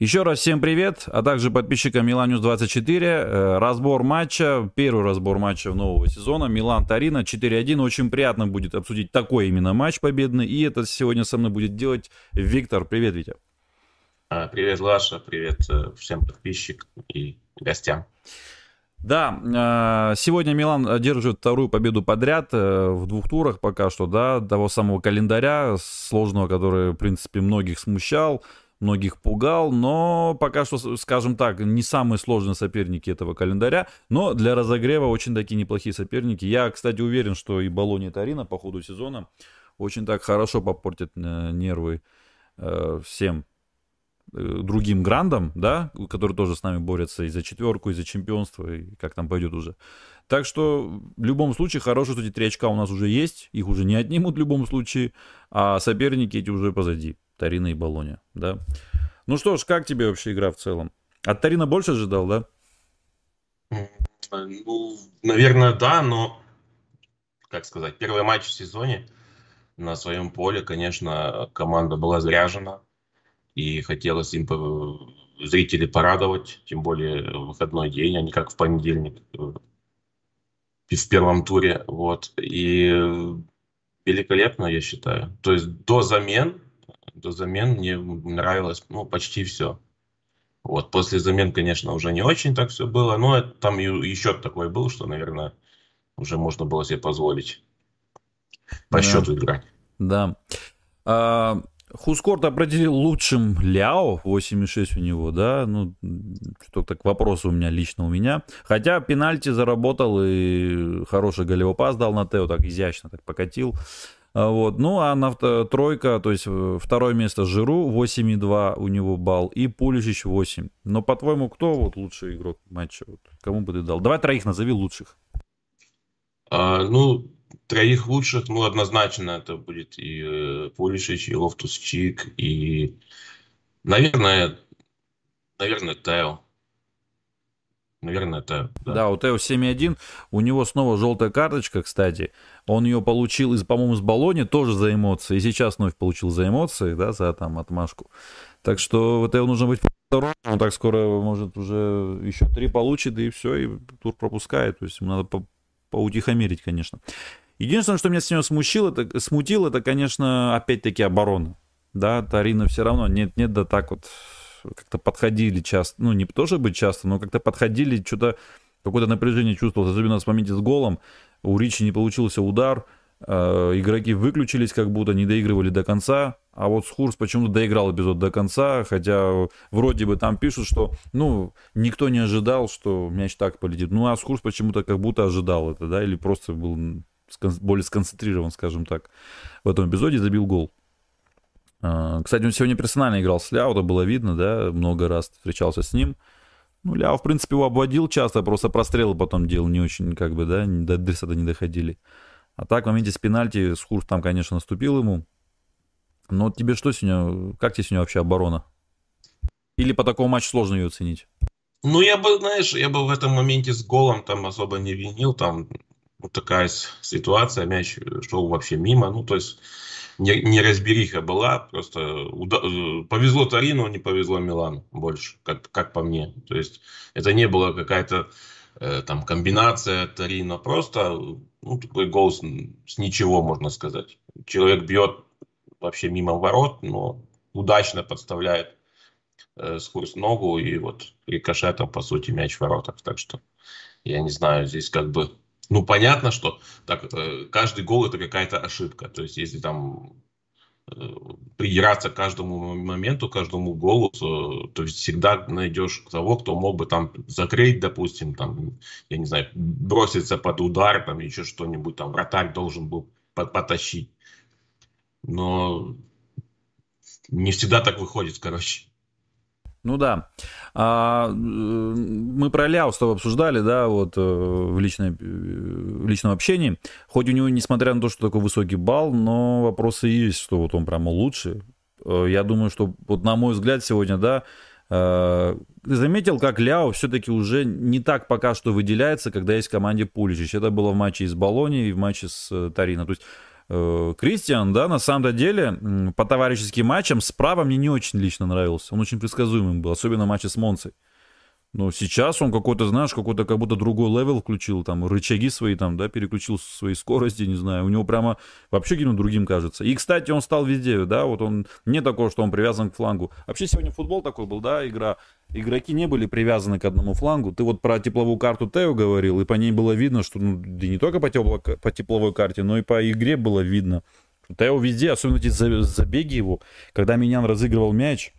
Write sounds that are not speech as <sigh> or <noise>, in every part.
Еще раз всем привет, а также подписчикам Миланюс 24. Э, разбор матча, первый разбор матча нового сезона. Милан-Тарина 4-1. Очень приятно будет обсудить такой именно матч победный. И это сегодня со мной будет делать Виктор. Привет, Витя. А, привет, Лаша. Привет э, всем подписчикам и гостям. Да, э, сегодня Милан держит вторую победу подряд в двух турах пока что, да, того самого календаря сложного, который, в принципе, многих смущал многих пугал, но пока что, скажем так, не самые сложные соперники этого календаря, но для разогрева очень такие неплохие соперники. Я, кстати, уверен, что и Болония и Тарина по ходу сезона очень так хорошо попортят э, нервы э, всем э, другим грандам, да, которые тоже с нами борются и за четверку, и за чемпионство, и как там пойдет уже. Так что в любом случае хорошо, что эти три очка у нас уже есть, их уже не отнимут в любом случае, а соперники эти уже позади. Тарина и Болония, да. Ну что ж, как тебе вообще игра в целом? От Тарина больше ожидал, да? Ну, наверное, да, но, как сказать, первый матч в сезоне на своем поле, конечно, команда была заряжена, и хотелось им зрителей порадовать, тем более выходной день, а не как в понедельник э, в первом туре. Вот. И великолепно, я считаю. То есть до замен до замен мне нравилось ну, почти все. Вот, после замен, конечно, уже не очень так все было, но там еще такой был, что, наверное, уже можно было себе позволить по да. счету играть. Да. А, Хускорт определил лучшим Ляо, 8,6 у него, да, ну, что так вопрос у меня лично у меня. Хотя пенальти заработал и хороший голевой пас дал на Тео, так изящно так покатил. А, вот. Ну, а на тройка, то есть э, второе место Жиру, 8,2 у него балл, и Пулишич 8. Но, по-твоему, кто вот лучший игрок матча? Вот, кому бы ты дал? Давай троих назови лучших. А, ну, троих лучших, ну, однозначно это будет и э, и Лофтус-Чик, и, наверное, наверное, Тео. Наверное, это... Да, да у Тео 7.1. У него снова желтая карточка, кстати. Он ее получил, из, по-моему, с Болони тоже за эмоции. И сейчас вновь получил за эмоции, да, за там отмашку. Так что Тео нужно быть. Он так скоро, может, уже еще три получит, и все, и тур пропускает. То есть ему надо по поутихомирить, конечно. Единственное, что меня сегодня смущило, это, смутило, это, конечно, опять-таки оборона. Да, Тарина все равно нет-нет, да так вот как-то подходили часто, ну, не тоже быть часто, но как-то подходили, что-то какое-то напряжение чувствовалось, особенно в моменте с голом. У Ричи не получился удар, э, игроки выключились, как будто не доигрывали до конца, а вот Схурс почему-то доиграл эпизод до конца, хотя вроде бы там пишут, что, ну, никто не ожидал, что мяч так полетит. Ну, а Схурс почему-то как будто ожидал это, да, или просто был более сконцентрирован, скажем так, в этом эпизоде забил гол. А, кстати, он сегодня персонально играл с Ляо, это было видно, да, много раз встречался с ним. Ну, Ляо, в принципе, его обводил часто, просто прострелы потом делал не очень, как бы, да, до адресата не доходили. А так, в моменте с пенальти, Скурс там, конечно, наступил ему. Но тебе что сегодня, как тебе сегодня вообще оборона? Или по такому матчу сложно ее оценить? Ну, я бы, знаешь, я бы в этом моменте с голом там особо не винил, там вот такая ситуация, мяч шел вообще мимо, ну, то есть неразбериха была, просто уда- э, повезло Тарину, не повезло Милану больше, как, как по мне. То есть это не была какая-то э, там комбинация Тарина, просто ну, такой гол с, с ничего, можно сказать. Человек бьет вообще мимо ворот, но удачно подставляет э, сквозь ногу и вот рикошетом, по сути, мяч в воротах. Так что я не знаю, здесь как бы ну, понятно, что так, э, каждый гол это какая-то ошибка. То есть, если там э, придираться к каждому моменту, каждому голу, то есть всегда найдешь того, кто мог бы там закрыть, допустим, там, я не знаю, броситься под удар, там еще что-нибудь, там вратарь должен был потащить. Но не всегда так выходит, короче. Ну да. А, мы про Ляо с тобой обсуждали, да, вот э, в, личной, в личном общении. Хоть у него, несмотря на то, что такой высокий балл, но вопросы есть, что вот он прямо лучше. Э, я думаю, что вот на мой взгляд сегодня, да, э, ты заметил, как Ляо все-таки уже не так пока что выделяется, когда есть в команде Пуличич. Это было в матче с Болонией и в матче с Тарино. То есть Э, Кристиан, да, на самом деле, по товарищеским матчам справа мне не очень лично нравился. Он очень предсказуемым был, особенно в матче с Монцей. Но сейчас он какой-то, знаешь, какой-то как будто другой level включил, там, рычаги свои там, да, переключил свои скорости, не знаю. У него прямо вообще каким-то другим кажется. И, кстати, он стал везде, да, вот он, не такой, что он привязан к флангу. Вообще сегодня футбол такой был, да, игра. Игроки не были привязаны к одному флангу. Ты вот про тепловую карту Тео говорил, и по ней было видно, что, ну, да не только по, тепло, по тепловой карте, но и по игре было видно. Тео везде, особенно эти забеги его, когда Минян разыгрывал мяч,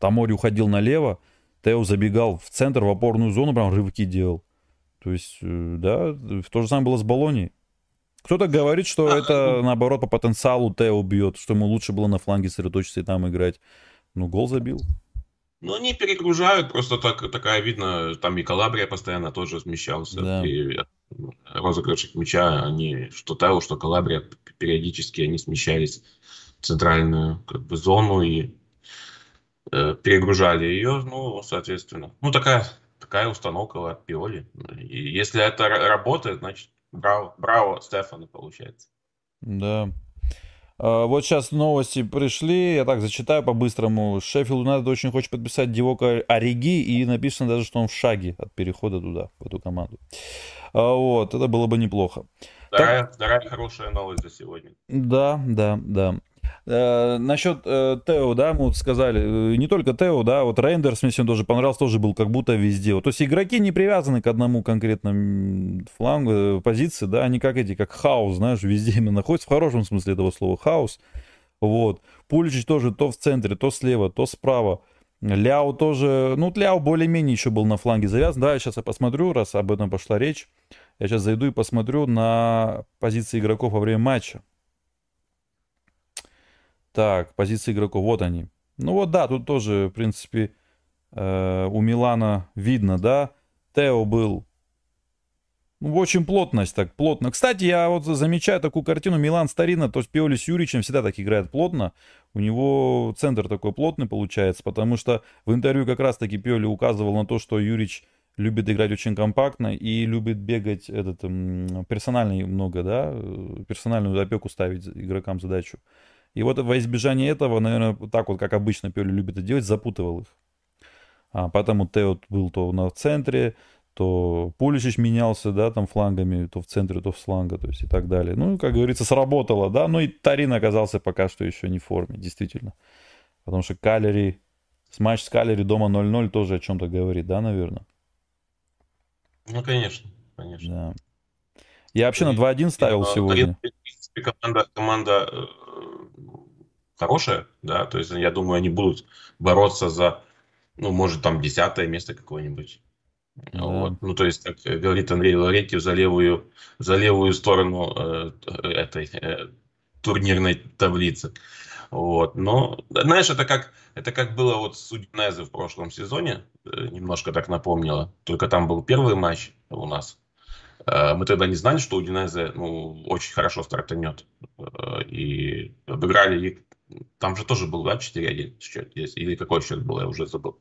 Тамори уходил налево, Тео забегал в центр, в опорную зону, прям рывки делал. То есть, э, да, то же самое было с Болонией. Кто-то говорит, что это, наоборот, по потенциалу Тео бьет, что ему лучше было на фланге сосредоточиться и там играть. Ну, гол забил. Ну, они перегружают, просто так, такая видно, там и Калабрия постоянно тоже смещался. Да. И розыгрышек мяча, они, что Тео, что Калабрия, периодически они смещались в центральную как бы, зону и перегружали ее, ну, соответственно. Ну, такая, такая установка от Пиоли. И если это работает, значит, браво, браво Стефана получается. Да. А, вот сейчас новости пришли, я так зачитаю по-быстрому. Шеффилд Юнайтед очень хочет подписать Дивока Ориги, и написано даже, что он в шаге от перехода туда, в эту команду. А, вот, это было бы неплохо. Вторая, так... вторая хорошая новость за сегодня. Да, да, да. Э, насчет э, Тео, да, мы вот сказали, э, не только Тео, да, вот Рейндерс мне сегодня тоже понравился, тоже был как будто везде. Вот, то есть игроки не привязаны к одному конкретному флангу, э, позиции, да, они как эти, как хаос, знаешь, везде именно находятся, в хорошем смысле этого слова, хаос. Вот. Пуличич тоже то в центре, то слева, то справа. Ляо тоже, ну, Ляо более-менее еще был на фланге завязан. Да, сейчас я посмотрю, раз об этом пошла речь. Я сейчас зайду и посмотрю на позиции игроков во время матча. Так, позиции игроков, вот они. Ну вот да, тут тоже, в принципе, э, у Милана видно, да. Тео был ну, очень плотность, так плотно. Кстати, я вот замечаю такую картину. Милан старина, то есть Пиоли с Юричем всегда так играет плотно. У него центр такой плотный получается, потому что в интервью как раз-таки Пиоли указывал на то, что Юрич любит играть очень компактно и любит бегать этот персональный много, да, э, персональную опеку ставить игрокам задачу. И вот во избежание этого, наверное, так вот, как обычно Пёли любит это делать, запутывал их. А, поэтому Тео был то на центре, то Пуличич менялся, да, там флангами, то в центре, то в фланга, то есть и так далее. Ну, как говорится, сработало, да, ну и Тарин оказался пока что еще не в форме, действительно. Потому что Калери, матч с Калери дома 0-0 тоже о чем-то говорит, да, наверное? Ну, конечно, конечно. Да. Я вообще на 2-1 ставил сегодня. Команда, команда э, хорошая, да, то есть я думаю, они будут бороться за, ну, может, там десятое место какое-нибудь. Да. Вот. Ну, то есть, как говорит Андрей Лаврентьев, за левую, за левую сторону э, этой э, турнирной таблицы. Вот. Но, знаешь, это как, это как было вот с Удинезе в прошлом сезоне, э, немножко так напомнило. Только там был первый матч у нас. Э, мы тогда не знали, что Удинезе ну, очень хорошо стартанет. Э, и обыграли там же тоже был, да, 4-1 счет? Или какой счет был, я уже забыл.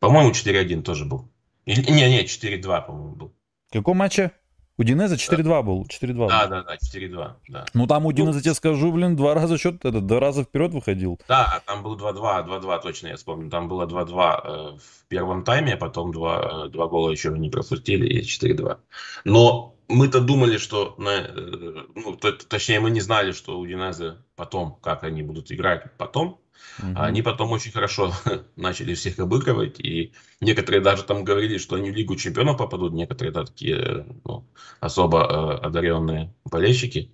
По-моему, 4-1 тоже был. Или, не, не, 4-2, по-моему, был. В каком матче? У Динеза 4-2 да. был. 4-2 да, да, да, 4-2. Да. Ну там у Динеза, ну, тебе скажу, блин, два раза счет, это, два раза вперед выходил. Да, там был 2-2, 2-2, точно я вспомню. Там было 2-2 э, в первом тайме, а потом два, э, два гола еще не пропустили и 4-2. Но мы-то думали, что, на, э, ну, точнее, мы не знали, что у Динеза потом, как они будут играть потом. Угу. А они потом очень хорошо <laughs> начали всех обыгрывать. И некоторые даже там говорили, что они в Лигу чемпионов попадут. Некоторые да, такие ну, особо э, одаренные болельщики.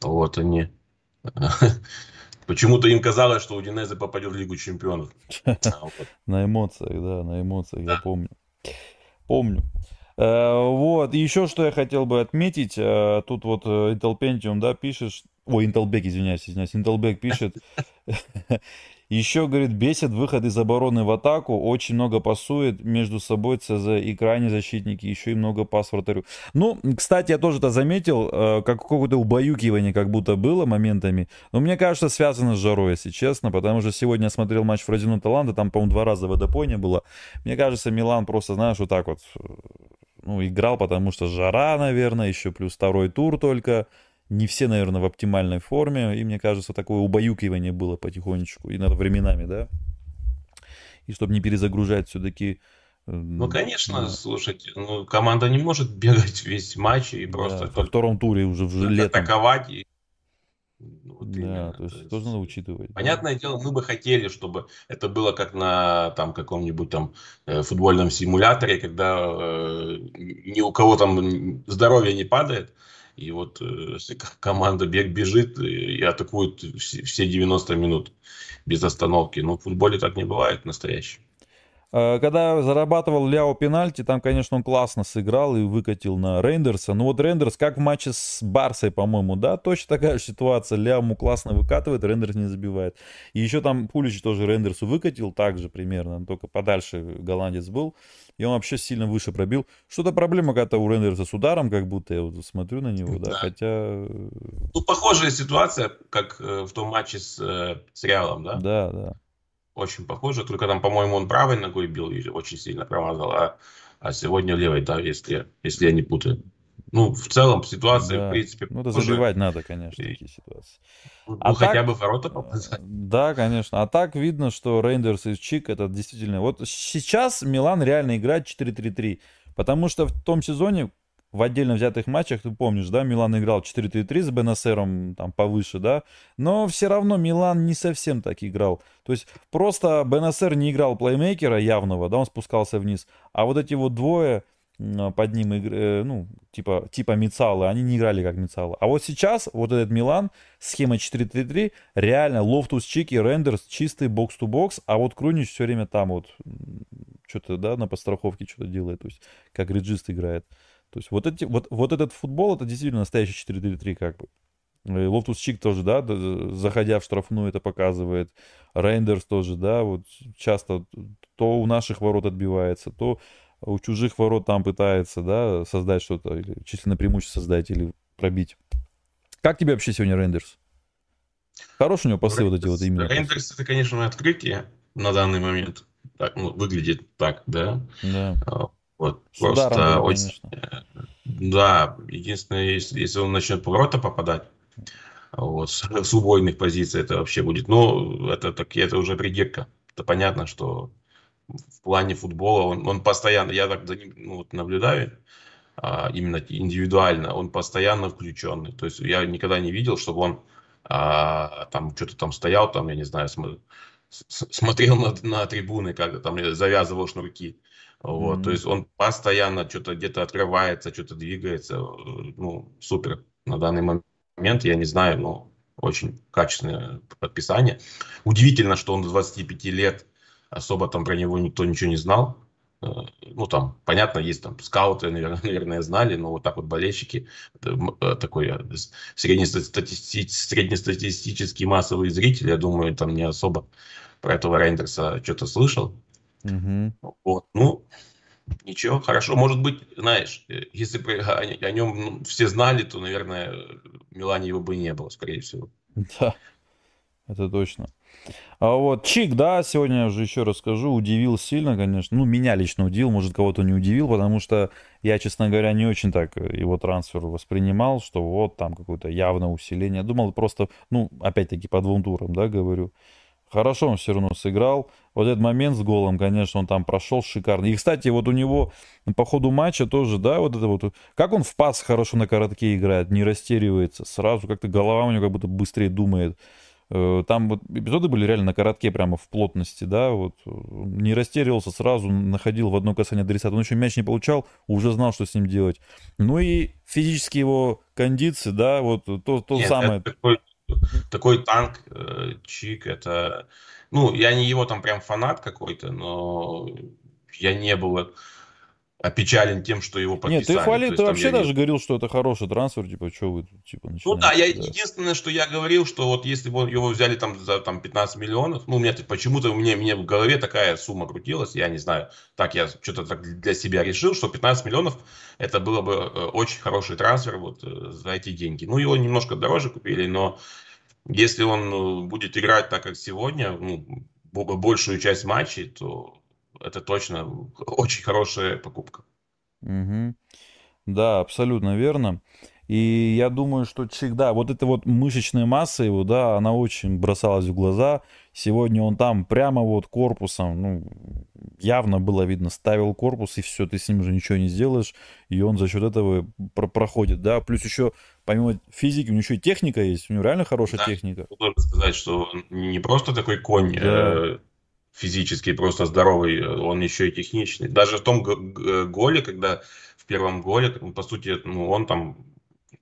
Вот они. <laughs> Почему-то им казалось, что у Динеза попадет в Лигу чемпионов. <laughs> На эмоциях, да, на эмоциях, я помню. Помню. Э, вот, еще что я хотел бы отметить, э, тут вот э, Intel Pentium, да, пишешь, ой, Intelback, извиняюсь, извиняюсь, Intelback пишет, <laughs> Еще, говорит, бесит выход из обороны в атаку, очень много пасует между собой ЦЗ и крайние защитники, еще и много пас вратарю. Ну, кстати, я тоже это заметил, как какое-то убаюкивание как будто было моментами, но мне кажется, связано с жарой, если честно, потому что сегодня я смотрел матч Фродину Таланта, там, по-моему, два раза водопойня было. Мне кажется, Милан просто, знаешь, вот так вот, ну, играл, потому что жара, наверное, еще плюс второй тур только, не все, наверное, в оптимальной форме, и мне кажется, такое убаюкивание было потихонечку, и надо временами, да, и чтобы не перезагружать все-таки ну, конечно, да. слушайте, ну, команда не может бегать весь матч и просто... Да, во втором туре уже в летом. Атаковать и ну, вот да, именно. то есть, то есть тоже надо учитывать. Понятное да. дело, мы бы хотели, чтобы это было как на там каком-нибудь там э, футбольном симуляторе, когда э, ни у кого там здоровье не падает, и вот э, команда бег бежит и, и атакует все, все 90 минут без остановки. Но в футболе так не бывает настоящий. Э, когда зарабатывал Ляо пенальти, там, конечно, он классно сыграл и выкатил на Рейндерса. Но вот Рейндерс, как в матче с Барсой, по-моему, да, точно такая же ситуация. Ляо ему классно выкатывает, Рейндерс не забивает. И еще там Пулич тоже Рейндерсу выкатил, так же примерно, только подальше голландец был. И он вообще сильно выше пробил. Что-то проблема какая-то у Рейндерса с ударом, как будто я вот смотрю на него, да, да. хотя... Э, ну, похожая ситуация, как э, в том матче с, с Реалом, да? Да, да очень похоже, только там, по-моему, он правой ногой бил и очень сильно промазал, а, а сегодня левой, да, если, если я не путаю. Ну, в целом ситуация, да. в принципе, Ну, это забивать надо, конечно, и... такие ситуации. Ну, а хотя так, бы ворота попадать. Да, конечно. А так видно, что Рейндерс и Чик, это действительно... Вот сейчас Милан реально играет 4-3-3, потому что в том сезоне в отдельно взятых матчах, ты помнишь, да, Милан играл 4-3-3 с Бенасером там повыше, да, но все равно Милан не совсем так играл. То есть просто Бенасер не играл плеймейкера явного, да, он спускался вниз, а вот эти вот двое под ним, э, ну, типа, типа меццалы, они не играли как меццалы. А вот сейчас вот этот Милан, схема 4-3-3, реально Лофтус-Чик и Рейндерс, чистый box-to-box, а вот Крунич все время там вот что-то, да, на подстраховке что-то делает, то есть как regista играет. То есть вот, эти, вот, вот этот футбол, это действительно настоящий 4-3-3 как бы. Лофтус-Чик тоже, да, заходя в штрафную это показывает. Рейндерс тоже, да, вот часто то у наших ворот отбивается, то у чужих ворот там пытается, да, создать что-то, или численное преимущество создать или пробить. Как тебе вообще сегодня Рейндерс? Хороший у него пасы вот эти вот именно. Рейндерс это, конечно, открытие на данный момент. Так, ну, выглядит так, да. Да. Вот, С просто ударом, очень... Э, да, единственное, если, если он начнет поворота попадать, вот, с, с убойных позиций это вообще будет. Ну, это, так, это уже придирка. Это понятно, что в плане футбола он, он постоянно, я так за ним ну, вот наблюдаю, а, именно индивидуально, он постоянно включенный. То есть я никогда не видел, чтобы он а, там что-то там стоял, там, я не знаю, см, смотрел на, на трибуны, как там завязывал шнурки. Вот, mm-hmm. То есть он постоянно что-то где-то открывается, что-то двигается. Ну, супер. На данный момент, я не знаю, но очень качественное подписание. Удивительно, что он до 25 лет особо там про него никто ничего не знал. Э, ну, там, понятно, есть там скауты, <laughs> наверное, знали, но вот так вот болельщики, э, такой э, среднестатистический, среднестатистический массовый зритель, я думаю, там не особо про этого Рейндерса что-то слышал. Угу. Вот, ну, ничего, хорошо. Может быть, знаешь, э, если бы о, о нем ну, все знали, то, наверное, Милане его бы не было, скорее всего. Да, это точно. А вот Чик, да, сегодня я уже еще расскажу, удивил сильно, конечно. Ну, меня лично удивил, может, кого-то не удивил, потому что я, честно говоря, не очень так его трансфер воспринимал, что вот там какое-то явное усиление. Думал просто, ну, опять-таки по двум турам, да, говорю. Хорошо он все равно сыграл. Вот этот момент с голом, конечно, он там прошел шикарно. И, кстати, вот у него по ходу матча тоже, да, вот это вот, как он в пас хорошо на коротке играет, не растеривается, сразу как-то голова у него как будто быстрее думает. Э, там вот эпизоды были реально на коротке, прямо в плотности, да, вот не растеривался сразу, находил в одно касание адресата. Он еще мяч не получал, уже знал, что с ним делать. Ну и физические его кондиции, да, вот то, то Нет, самое. Это такой такой танк, э, чик, это... Ну, я не его там прям фанат какой-то, но я не был опечален тем, что его подписали. Нет, ты хвалил, ты вообще даже не... говорил, что это хороший трансфер, типа, что вы тут, типа, начинаете? Ну да, я да. единственное, что я говорил, что вот если бы его взяли там за там 15 миллионов, ну, у меня почему-то у меня, мне в голове такая сумма крутилась, я не знаю, так я что-то так для себя решил, что 15 миллионов это было бы э, очень хороший трансфер вот э, за эти деньги. Ну, его немножко дороже купили, но если он э, будет играть так, как сегодня, ну, большую часть матчей, то это точно очень хорошая покупка. Угу. Да, абсолютно верно. И я думаю, что Чик, да, вот эта вот мышечная масса его, да, она очень бросалась в глаза. Сегодня он там прямо вот корпусом, ну, явно было видно, ставил корпус, и все, ты с ним уже ничего не сделаешь, и он за счет этого про проходит, да. Плюс еще, помимо физики, у него еще и техника есть, у него реально хорошая да, техника. Можно сказать, что он не просто такой конь, да. э, физически просто здоровый, он еще и техничный. Даже в том голе, когда в первом голе, по сути, ну, он там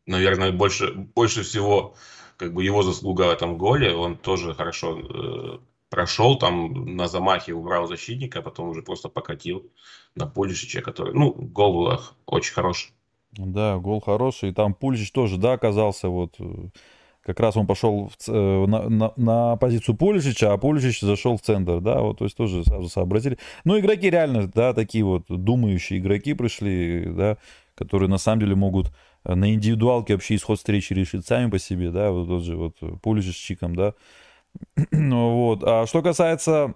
наверное, больше, больше всего как бы его заслуга в этом голе. Он тоже хорошо э, прошел, там на замахе убрал защитника, а потом уже просто покатил на Пулишича, который, ну, гол был очень хороший. Да, гол хороший. И там Пуличич тоже, да, оказался вот... Э, как раз он пошел в, э, на, на, на позицию Пуличича, а Пуличич зашел в центр, да, вот, то есть тоже сразу сообразили. Ну, игроки реально, да, такие вот думающие игроки пришли, да, которые на самом деле могут на индивидуалке вообще исход встречи решит сами по себе, да, вот тот же вот Пулич с Чиком, да. <clears throat> ну, вот. А что касается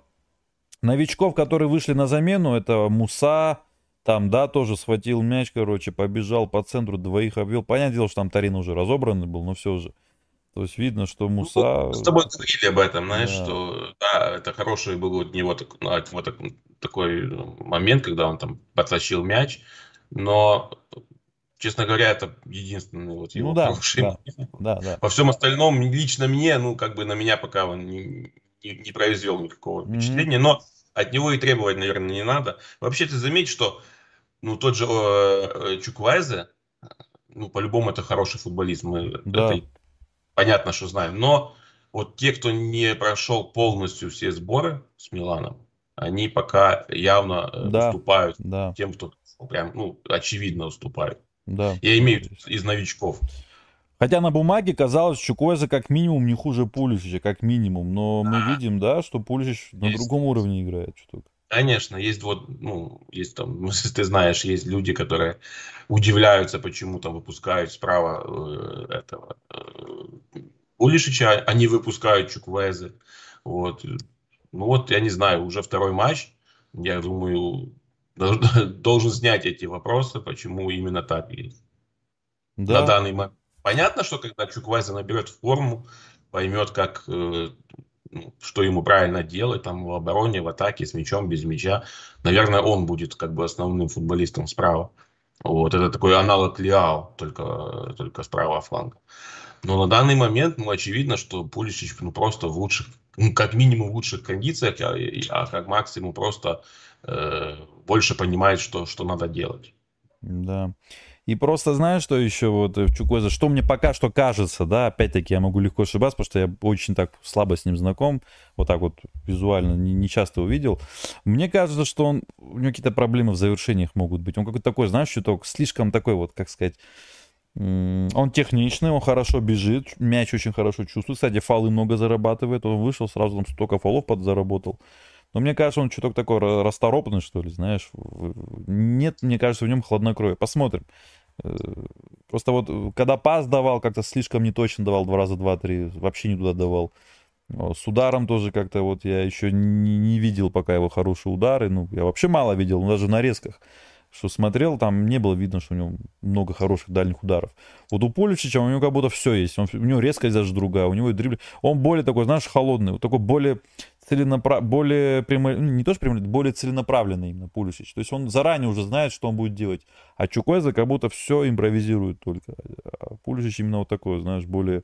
новичков, которые вышли на замену, это Муса, там, да, тоже схватил мяч, короче, побежал по центру, двоих обвел. Понятное дело, что там Тарин уже разобранный был, но все же. То есть видно, что ну, Муса... Ну, с тобой говорили об этом, знаешь, да. что да, это хороший был от него так, от него так, такой момент, когда он там подтащил мяч, но честно говоря, это единственный вот его ну, да, хороший да, да, да. Во всем остальном, лично мне, ну, как бы на меня пока он не, не, не произвел никакого mm-hmm. впечатления, но от него и требовать, наверное, не надо. Вообще, ты заметь, что, ну, тот же э, э Чуквайзе, ну, по-любому это хороший футболист, мы да. это понятно, что знаем, но вот те, кто не прошел полностью все сборы с Миланом, они пока явно э, да, уступают да. тем, кто прям, ну, очевидно уступают. Да. Я имею из новичков. Хотя на бумаге казалось, что Чукойза как минимум не хуже Пулишича, как минимум. Но мы а, видим, да, что Пулишич на другом уровне играет. Что Конечно, есть вот, ну, есть там, ну, <laughs> ты знаешь, есть люди, которые удивляются, почему там выпускают справа э, этого э, Пулишича, они выпускают Чуквезы. Вот. Ну вот, я не знаю, уже второй матч, я думаю, <laughs> должен снять эти вопросы, почему именно так есть. Да. На данный момент. Понятно, что когда Чуквайза наберет форму, поймет, как, э, что ему правильно делать, там в обороне, в атаке, с мячом, без мяча. Наверное, он будет как бы основным футболистом справа. Вот, это такой аналог Лиао, только, только справа фланга. Но на данный момент, ну, очевидно, что Пуличич ну, просто в лучших, ну, как минимум в лучших кондициях, а, а как максимум просто э, больше понимает, что, что надо делать. Да. И просто знаешь, что еще вот в Чукозе, что мне пока что кажется, да, опять-таки я могу легко ошибаться, потому что я очень так слабо с ним знаком, вот так вот визуально не, не часто увидел. Мне кажется, что он, у него какие-то проблемы в завершениях могут быть. Он какой-то такой, знаешь, чуток, слишком такой вот, как сказать, он техничный, он хорошо бежит, мяч очень хорошо чувствует. Кстати, фолы много зарабатывает. Он вышел, сразу там столько фолов подзаработал. Но мне кажется, он чуток такой расторопный, что ли, знаешь. Нет, мне кажется, в нем хладнокровие. Посмотрим. Э, просто вот, когда пас давал, как-то слишком не точно давал, два раза два-три, вообще не туда давал. С ударом тоже как-то вот я еще не, не видел пока его хорошие удары. Ну, я вообще мало видел, ну, даже на резках что смотрел, там не было видно, что у него много хороших дальних ударов. Вот у Пуличича у него как будто все есть. Он, у него резкость даже другая, у него дрибли. Он более такой, знаешь, холодный, вот такой более целенаправленный, более прямо, ну, не то что прямо, более целенаправленный именно Пуличич. То есть он заранее уже знает, что он будет делать. А Чукойза как будто все импровизирует только. А Пуличич именно вот такой, знаешь, более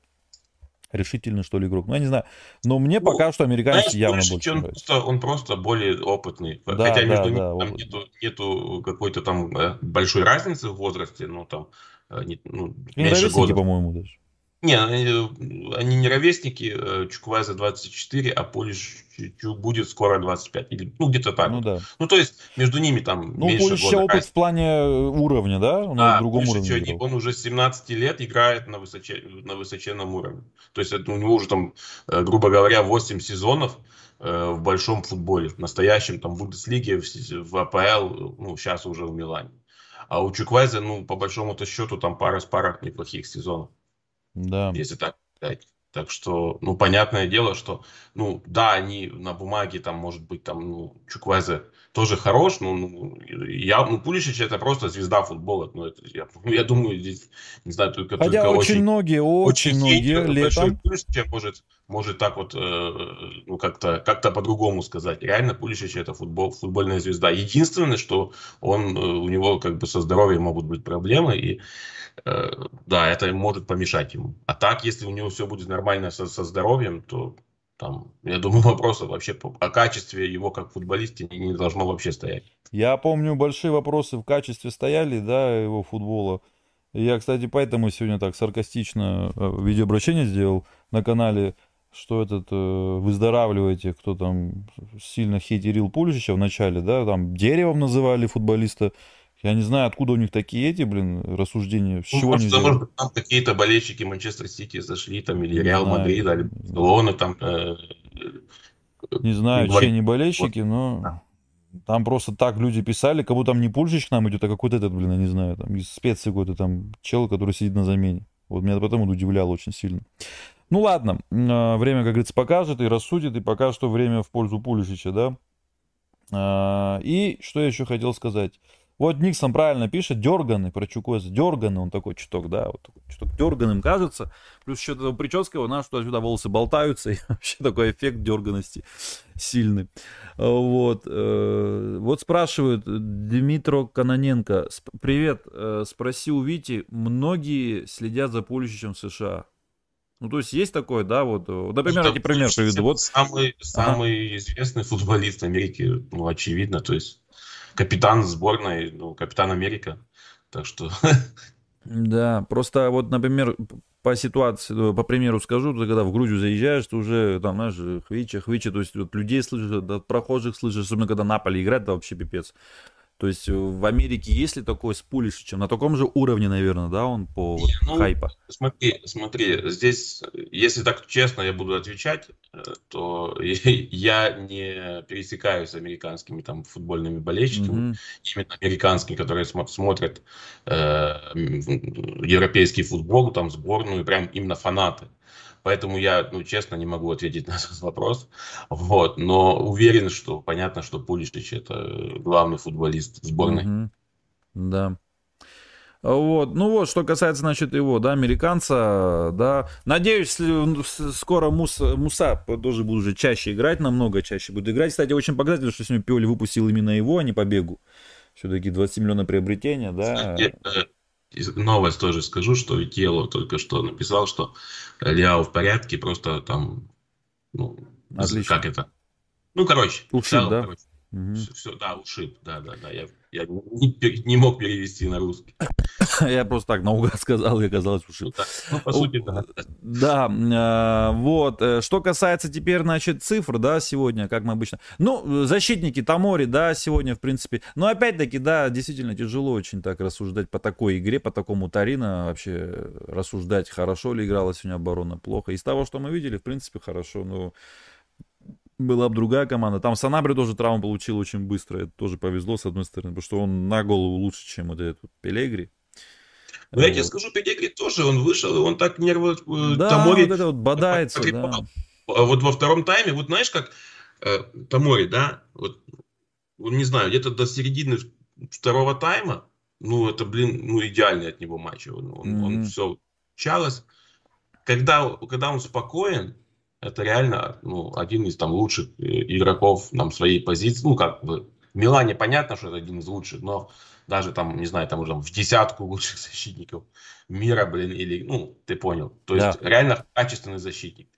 решительный, что ли, игрок. Ну, я не знаю. Но мне ну, пока что американец знаешь, явно больше он просто, он просто более опытный. Да, Хотя да, между да, ними нету, нету какой-то там э, большой разницы в возрасте. Ну, там, э, не, ну, меньше года. по-моему, даже. Не, они, они не ровесники, э, Чуквайза 24, а Полиш будет скоро 25. Или, ну, где-то так. Ну, да. ну, то есть, между ними там Ну, меньше года. опыт в плане э, уровня, да? Он да, на другом Полиш уровне. он уже с 17 лет играет на, высоче, на высоченном уровне. То есть, это у него уже там, э, грубо говоря, 8 сезонов в большом футболе, в настоящем там Бундеслиге, в, в АПЛ, ну, сейчас уже в Милане. А у Чуквайза, ну, по большому-то счету, там пара с пара неплохих сезонов. Да. Если так сказать. Так что, ну, понятное дело, что, ну, да, они на бумаге, там, может быть, там, ну, Чуквезе тоже хорош, но ну, я, ну, Пулишич это просто звезда футбола. Ну, это, я, <laughs> я думаю, здесь, не знаю, только... Хотя только очень, очень многие, очень, очень многие летом... Пулишич может, может так вот, э, ну, как-то как по-другому сказать. Реально, Пулишич это футбол, футбольная звезда. Единственное, что он, э, у него как бы со здоровьем могут быть проблемы, и да, это может помешать ему. А так, если у него все будет нормально со, со здоровьем, то там, я думаю, <laughs> вопросов вообще о качестве его как футболиста не, не должно вообще стоять. Я помню, большие вопросы в качестве стояли, да, его футбола. Я, кстати, поэтому сегодня так саркастично э, видеообращение сделал на канале, что этот э, выздоравливаете, кто там сильно хейтерил Пуличича в начале, да, там деревом называли футболиста я не знаю, откуда у них такие эти, блин, рассуждения. С ну, чего может, они может, там какие-то болельщики Манчестер Сити зашли, там, или Реал Мадрид, или Барселона, там... Э, не знаю, чьи они болельщики, вот. но... Да. Там просто так люди писали, как будто там не Пульшич к нам идет, а какой-то этот, блин, я не знаю, там из специи какой-то там чел, который сидит на замене. Вот меня потом это удивляло очень сильно. Ну ладно, а, время, как говорится, покажет и рассудит, и пока что время в пользу Пулишича, да. А, и что я еще хотел сказать. Вот Никсон правильно пишет, дерганый про Чукоза, дерганый он такой чуток, да, вот чуток дерганым кажется. Плюс еще эта прическа, у нас туда-сюда волосы болтаются, <laughs> и вообще такой эффект дерганости сильный. Вот, э, вот спрашивают Дмитро Каноненко, привет, э, спроси у Вити, многие следят за Пуличичем в США? Ну, то есть есть такое, да, вот, например, эти пример приведу. Вот. Самый, самый ага. известный футболист Америки, ну, очевидно, то есть капитан сборной, ну, капитан Америка. Так что... <laughs> Да, просто вот, например, по ситуации, по примеру скажу, ты когда в Грузию заезжаешь, ты уже там, знаешь, хвича, хвича, то есть вот людей слышишь, от прохожих слышишь, особенно когда Наполе играет, это вообще пипец. То есть э, в Америке есть ли такой с Пулишичем? На таком же уровне, наверное, да, он по вот, ну, хайпа? Смотри, смотри, здесь, если так честно я буду отвечать, э, то <laughs> я не пересекаюсь с американскими там футбольными болельщиками, mm-hmm. именно американскими, которые смотрят э, европейский футбол, там сборную, прям именно фанаты. Поэтому я, ну, честно, не могу ответить <laughs> на этот вопрос. Вот. Но уверен, что понятно, что Пулишич это главный футболист сборной. Угу. Да. Вот, ну вот, что касается, значит, его, да, американца, да, надеюсь, скоро Муса, Муса тоже будет уже чаще играть, намного чаще будет играть. Кстати, очень показательно, что сегодня Пиоли выпустил именно его, а не по бегу. Все-таки 20 миллионов приобретения, да. Кстати, э, новость тоже скажу, что Тело только что написал, что Ляо в порядке, просто там, ну, Отлично. как это? Ну, короче. Ушиб, да? Короче, угу. все, все, да, ушиб, да, да, да. Я я не, не мог перевести на русский. <laughs> Я просто так наугад сказал, и оказалось ушиб. Ну, ну, по сути, да. Да, а, вот. Э, что касается теперь, значит, цифр, да, сегодня, как мы обычно... Ну, защитники Тамори, да, сегодня, в принципе... Но опять-таки, да, действительно тяжело очень так рассуждать по такой игре, по такому Тарина, вообще рассуждать, хорошо ли играла сегодня оборона, плохо. Из того, что мы видели, в принципе, хорошо, но была бы другая команда. Там Санабри тоже травму получил очень быстро. Это тоже повезло, с одной стороны, потому что он на голову лучше, чем вот этот Пелегри. Ну, я тебе скажу, Пелегри тоже, он вышел, он так нервно... Э, да, Тамори, вот это вот бодается, да. А вот во втором тайме, вот знаешь, как э, Тамори, да, вот, не знаю, где-то до середины второго тайма, ну, это, блин, ну, идеальный от него матч. Он, mm-hmm. он все чалось. Когда, когда он спокоен, это реально ну, один из там лучших э, игроков нам своей позиции. Ну, как бы, в Милане понятно, что это один из лучших, но даже там, не знаю, там уже в десятку лучших <laughs> защитников мира, блин, или, ну, ты понял. То есть да. реально качественный защитник.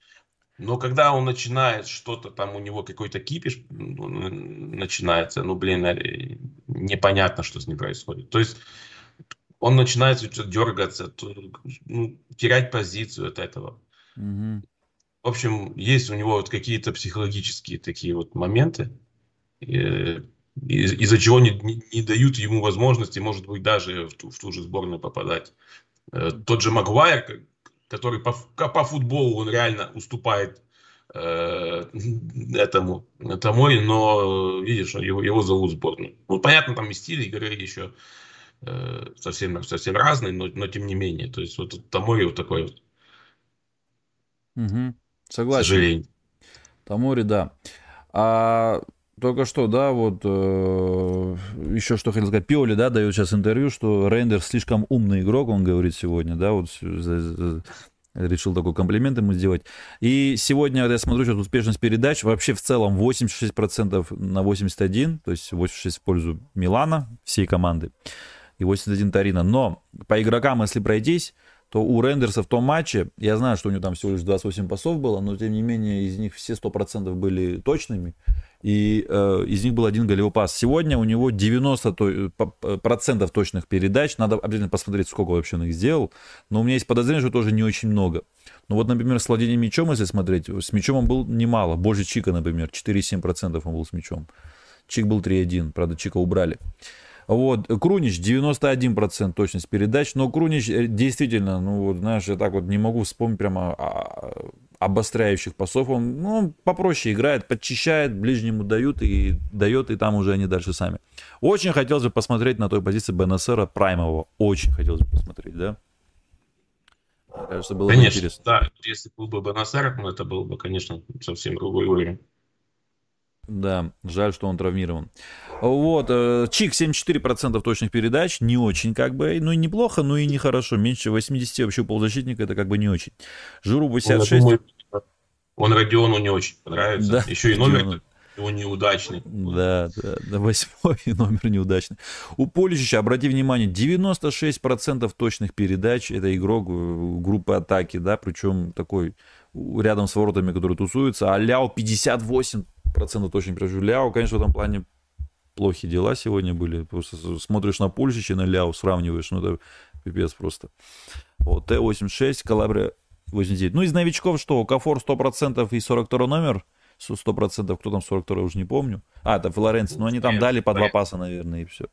Но когда он начинает что-то, там у него какой-то кипиш ну, начинается, ну, блин, э, непонятно, что с ним происходит. То есть он начинает дергаться, ну, терять позицию от этого. Угу. В общем, есть у него вот какие-то психологические такие вот моменты, э, из-за чего не, не, дают ему возможности, может быть, даже в ту, в ту же сборную попадать. Э, тот же Магуайр, который по, по футболу он реально уступает э, этому Тамори, но видишь, его, его зовут сборную. Ну, понятно, там и стиль игры еще э, совсем, совсем разный, но, но тем не менее. То есть вот Тамори вот такой вот Угу. Согласен. К сожалению. Тамори, да. А только что, да, вот э, еще что хотел сказать, Пиоли, да, дает сейчас интервью, что Рейндер слишком умный игрок, он говорит сегодня, да, вот решил такой комплимент ему сделать. И сегодня, я смотрю сейчас успешность передач, вообще в целом 86% на 81, то есть 86 в пользу Милана, всей команды, и 81 Тарина. Но по игрокам, если пройтись, то у Рендерса в том матче, я знаю, что у него там всего лишь 28 пасов было, но тем не менее из них все 100% были точными, и э, из них был один голевой пас. Сегодня у него 90% то, процентов точных передач, надо обязательно посмотреть, сколько вообще он их сделал, но у меня есть подозрение, что тоже не очень много. Ну вот, например, с владением мячом, если смотреть, с мячом он был немало, больше Чика, например, 4,7% он был с мячом. Чик был 3,1, правда, Чика убрали. Вот, Крунич 91% точность передач, но Крунич э, действительно, ну вот, знаешь, я так вот не могу вспомнить прямо а, обостряющих пасов. Он, ну, попроще играет, подчищает, ближнему дают и дает, и там уже они дальше сами. Очень хотелось бы посмотреть на той позиции Бенесера Праймового. Очень хотелось бы посмотреть, да? Мне кажется, было конечно, бы интересно. Да, если был бы Бенесер, ну, это был бы, конечно, совсем другой уровень. Да, жаль, что он травмирован. Вот, э, Чик 74% точных передач, не очень как бы, ну и неплохо, но и нехорошо. Меньше 80 вообще полузащитника, это как бы не очень. Жиру 86. Он, думаю, он Родиону не очень понравится. Да, Еще и номер его неудачный. Да, да, да, восьмой <laughs> номер неудачный. У Полищича, обрати внимание, 96% точных передач, это игрок э, группы атаки, да, причем такой рядом с воротами, который тусуется, а Ляо 58 процентов точно не прижу. Ляо, конечно, в этом плане плохие дела сегодня были. Просто смотришь на Пульшича и на Ляо, сравниваешь, ну это пипец просто. Вот, Т-86, Калабрия 89. Ну, из новичков что? Кафор 100% и 42 номер. 100%, кто там 42 уже не помню. А, это Флоренция. Ну, они там дали по два паса, наверное, и все.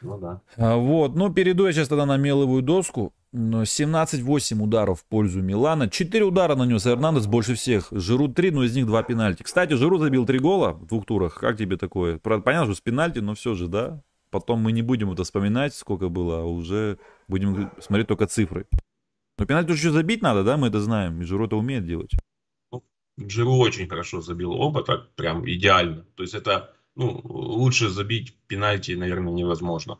Ну да. А, вот, ну перейду я сейчас тогда на меловую доску. 17-8 ударов в пользу Милана. 4 удара нанес Эрнандес больше всех. Жиру 3, но из них 2 пенальти. Кстати, Жиру забил 3 гола в двух турах. Как тебе такое? Понятно, что с пенальти, но все же, да? Потом мы не будем это вспоминать, сколько было, а уже будем смотреть только цифры. Но пенальти еще забить надо, да? Мы это знаем. И Жиру это умеет делать. Ну, Жиру очень хорошо забил оба, так прям идеально. То есть это ну, лучше забить пенальти, наверное, невозможно.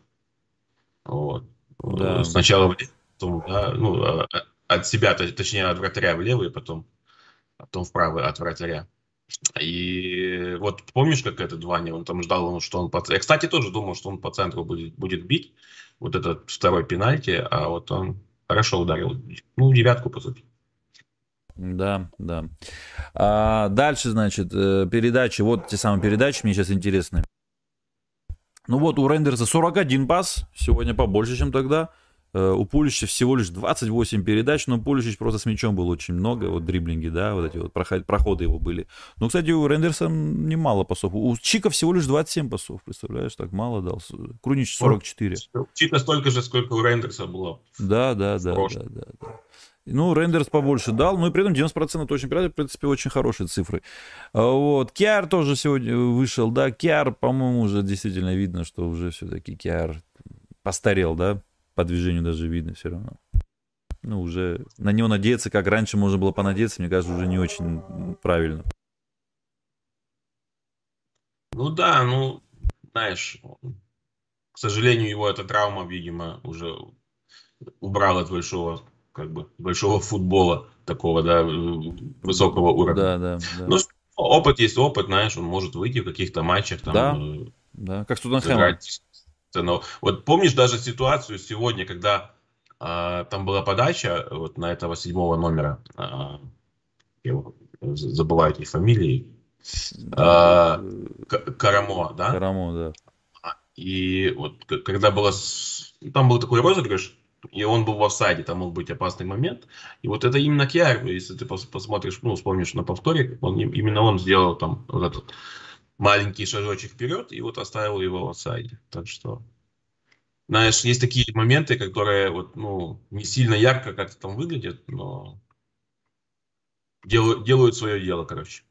Вот. Да. Сначала потом, да, ну, а, а, от себя, точнее, от вратаря в левый, потом, потом в правый от вратаря. И вот помнишь, как этот Ваня, он там ждал, что он по... Я, кстати, тоже думал, что он по центру будет, будет бить, вот этот второй пенальти, а вот он хорошо ударил. Ну, девятку, по сути. Да, да. А дальше, значит, э, передачи, вот те самые передачи, мне сейчас интересны. Ну вот, у Рендерса 41 пас, сегодня побольше, чем тогда. Э, у Пулича всего лишь 28 передач, но Пуличич просто с мячом был очень много, вот дриблинги, да, вот эти вот проходы его были. Но, кстати, у Рендерса немало пасов. У Чика всего лишь 27 пасов, представляешь, так мало дал. Крунич 44. Чика столько же, сколько у Рендерса было. Да, да, да, да, да, да. Ну, Рендерс побольше дал, ну и при этом 90% точно в принципе, очень хорошие цифры. А вот, Киар тоже сегодня вышел, да, Киар, по-моему, уже действительно видно, что уже все-таки Киар постарел, да, по движению даже видно все равно. Ну, уже на него надеяться, как раньше можно было понадеяться, мне кажется, уже не очень правильно. Ну да, ну, знаешь, к сожалению, его эта травма, видимо, уже убрала от большого, как бы, большого футбола такого, да, высокого уровня. Да, да, да. Ну, опыт есть опыт, знаешь, он может выйти в каких-то матчах, там, да, э, да, как с Тоттенхэмом. Но вот помнишь даже ситуацию сегодня, когда а, там была подача вот на этого седьмого номера, а, я забываю эти фамилии, а, Карамо, да? Карамо, да. И вот когда было, там был такой розыгрыш, и он был в офсайде, там мог быть опасный момент. И вот это именно Киар, если ты посмотришь, ну, вспомнишь на повторе, он, именно он сделал там вот этот маленький шажочек вперед и вот оставил его в офсайде. Так что, знаешь, есть такие моменты, которые вот, ну, не сильно ярко как-то там выглядят, но делают, делают свое дело, короче.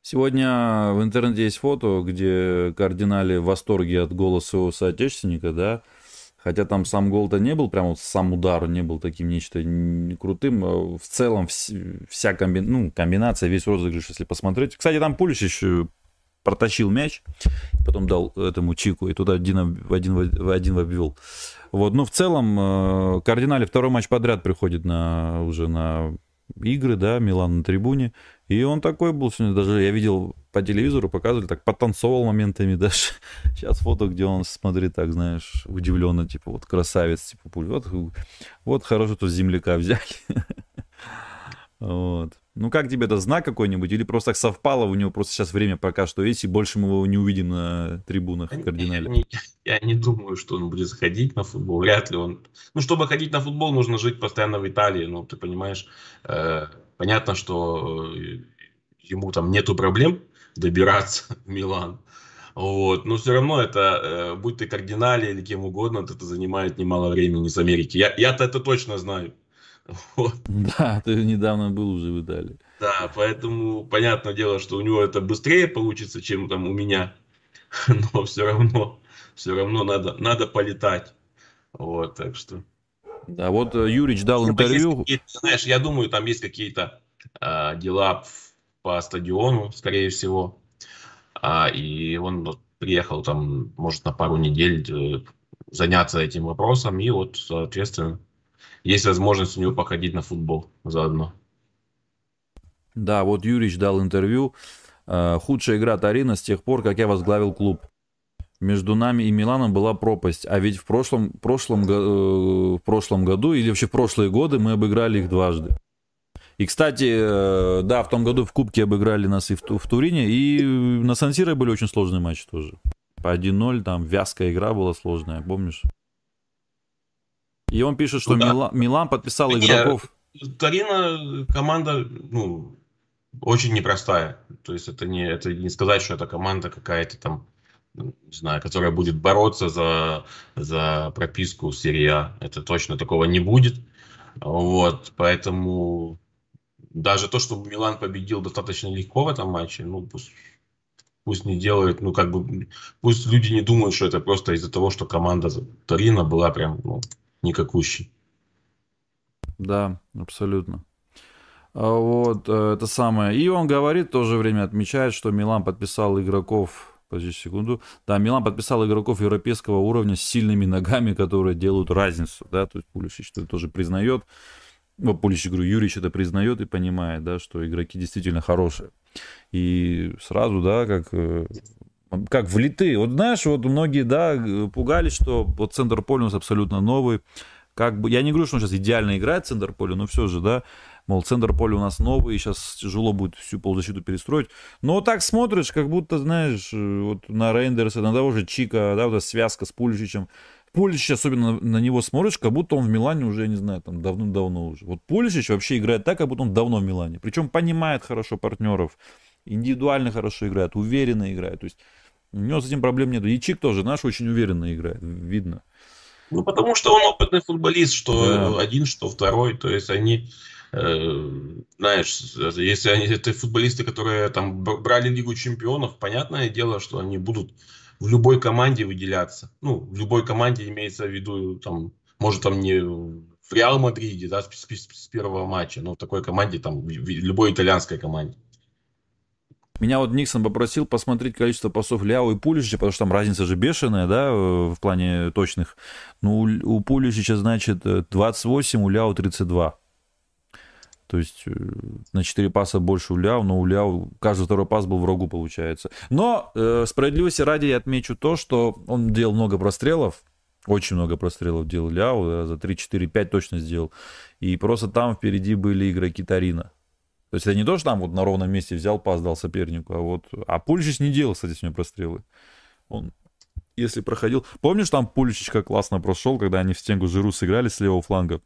Сегодня в интернете есть фото, где кардинали в восторге от голоса своего соотечественника, да, Хотя там сам гол-то не был, прям вот сам удар не был таким нечто крутым. А в целом вся комби... ну, комбинация, весь розыгрыш, если посмотреть. Кстати, там Пулич протащил мяч, потом дал этому Чику, и туда один один, в один обвел. Вот, но в целом э, кардинали второй матч подряд приходит на, уже на игры, да, Милан на трибуне. И он такой был сегодня, даже я видел по телевизору, показывали, так потанцовал моментами <laughs> даже. Сейчас фото, где он смотрит так, знаешь, удивленно, типа, вот красавец, типа, вот, вот хорошо, то земляка взяли. <laughs> Вот. Ну, как тебе это, знак какой-нибудь? Или просто так совпало, у него просто сейчас время пока что есть, и больше мы его не увидим на трибунах кардинале? Я не, я не думаю, что он будет ходить на футбол. Вряд ли он... Ну, чтобы ходить на футбол, нужно жить постоянно в Италии. Ну, ты понимаешь, э, понятно, что э, ему там нету проблем добираться <laughs> в Милан. Вот. Но все равно это, э, будь ты кардинале или кем угодно, это занимает немало времени с Америки. Я, я-то это точно знаю. Вот. Да, ты недавно был уже в Италии. Да, поэтому понятное дело, что у него это быстрее получится, чем там у меня. <laughs> Но все равно, все равно надо, надо полетать. Вот, так что. Да, вот э, Юрич дал интервью. Знаешь, я думаю, там есть какие-то а, дела по стадиону, скорее всего. А, и он приехал там, может, на пару недель э, заняться этим вопросом. И вот, соответственно, есть возможность у него походить на футбол заодно. Да, вот Юрич дал интервью. Э, худшая игра Тарина с тех пор, как я возглавил клуб. Между нами и Миланом была пропасть. А ведь в прошлом, прошлом, э, в прошлом году или вообще в прошлые годы мы обыграли их дважды. И, кстати, э, да, в том году в Кубке обыграли нас и в, в Турине, и на сан были очень сложные матчи тоже. По 1-0, там вязкая игра была сложная, помнишь? И он пишет, что ну, да. Мила, Милан подписал Нет, игроков. Тарина команда, ну, очень непростая. То есть это не, это не сказать, что это команда какая-то там, не знаю, которая будет бороться за, за прописку серии А. Это точно такого не будет. Вот, поэтому даже то, что Милан победил достаточно легко в этом матче, ну, пусть, пусть не делают, ну, как бы, пусть люди не думают, что это просто из-за того, что команда Торина была прям, ну, никакущей. Да, абсолютно. А вот, э, это самое. И он говорит, в то же время отмечает, что Милан подписал игроков Подожди секунду. Да, Милан подписал игроков европейского уровня с сильными ногами, которые делают разницу, да, то есть Пулишич это тоже признает. Ну, Пулич, говорю, Юрич это признает и понимает, да, что игроки действительно хорошие. И сразу, да, как э, как влиты. Вот знаешь, вот многие, да, пугались, что вот центр поля у нас абсолютно новый. Как бы, я не говорю, что он сейчас идеально играет центр поля, но все же, да, мол, центр поля у нас новый, и сейчас тяжело будет всю полузащиту перестроить. Но так смотришь, как будто, знаешь, вот на Рейндерса, на того же Чика, да, вот эта связка с Пуличичем. Пуличич, особенно на, него смотришь, как будто он в Милане уже, я не знаю, там давно-давно уже. Вот Пуличич вообще играет так, как будто он давно в Милане. Причем понимает хорошо партнеров, индивидуально хорошо играет, уверенно играет. То есть у него с этим проблем нет. И Чик тоже наш очень уверенно играет, видно. Ну, потому что он опытный футболист, что да. один, что второй. То есть они, э, знаешь, если они это футболисты, которые там брали Лигу чемпионов, понятное дело, что они будут в любой команде выделяться. Ну, в любой команде имеется в виду, там, может, там не в Реал Мадриде, да, с, с, с первого матча, но в такой команде, там, в, в любой итальянской команде. Меня вот Никсон попросил посмотреть количество пасов Ляо и Пулишича, потому что там разница же бешеная, да, в плане точных. Ну, у Пулишича, значит, 28, у Ляо 32. То есть э, на 4 паса больше у Ляо, но у Ляо каждый второй пас был врагу, получается. Но э, справедливости ради я отмечу то, что он делал много прострелов, очень много прострелов делал Ляо, за 3, 4, 5 точно сделал. И просто там впереди были игроки Тарина. То есть это не то, что там вот на ровном месте взял, пас дал сопернику, а вот... А Пульчич не делал, кстати, с ним прострелы. Он, если проходил... Помнишь, там Пульчич как классно прошел, когда они в стенку Жиру сыграли с левого фланга?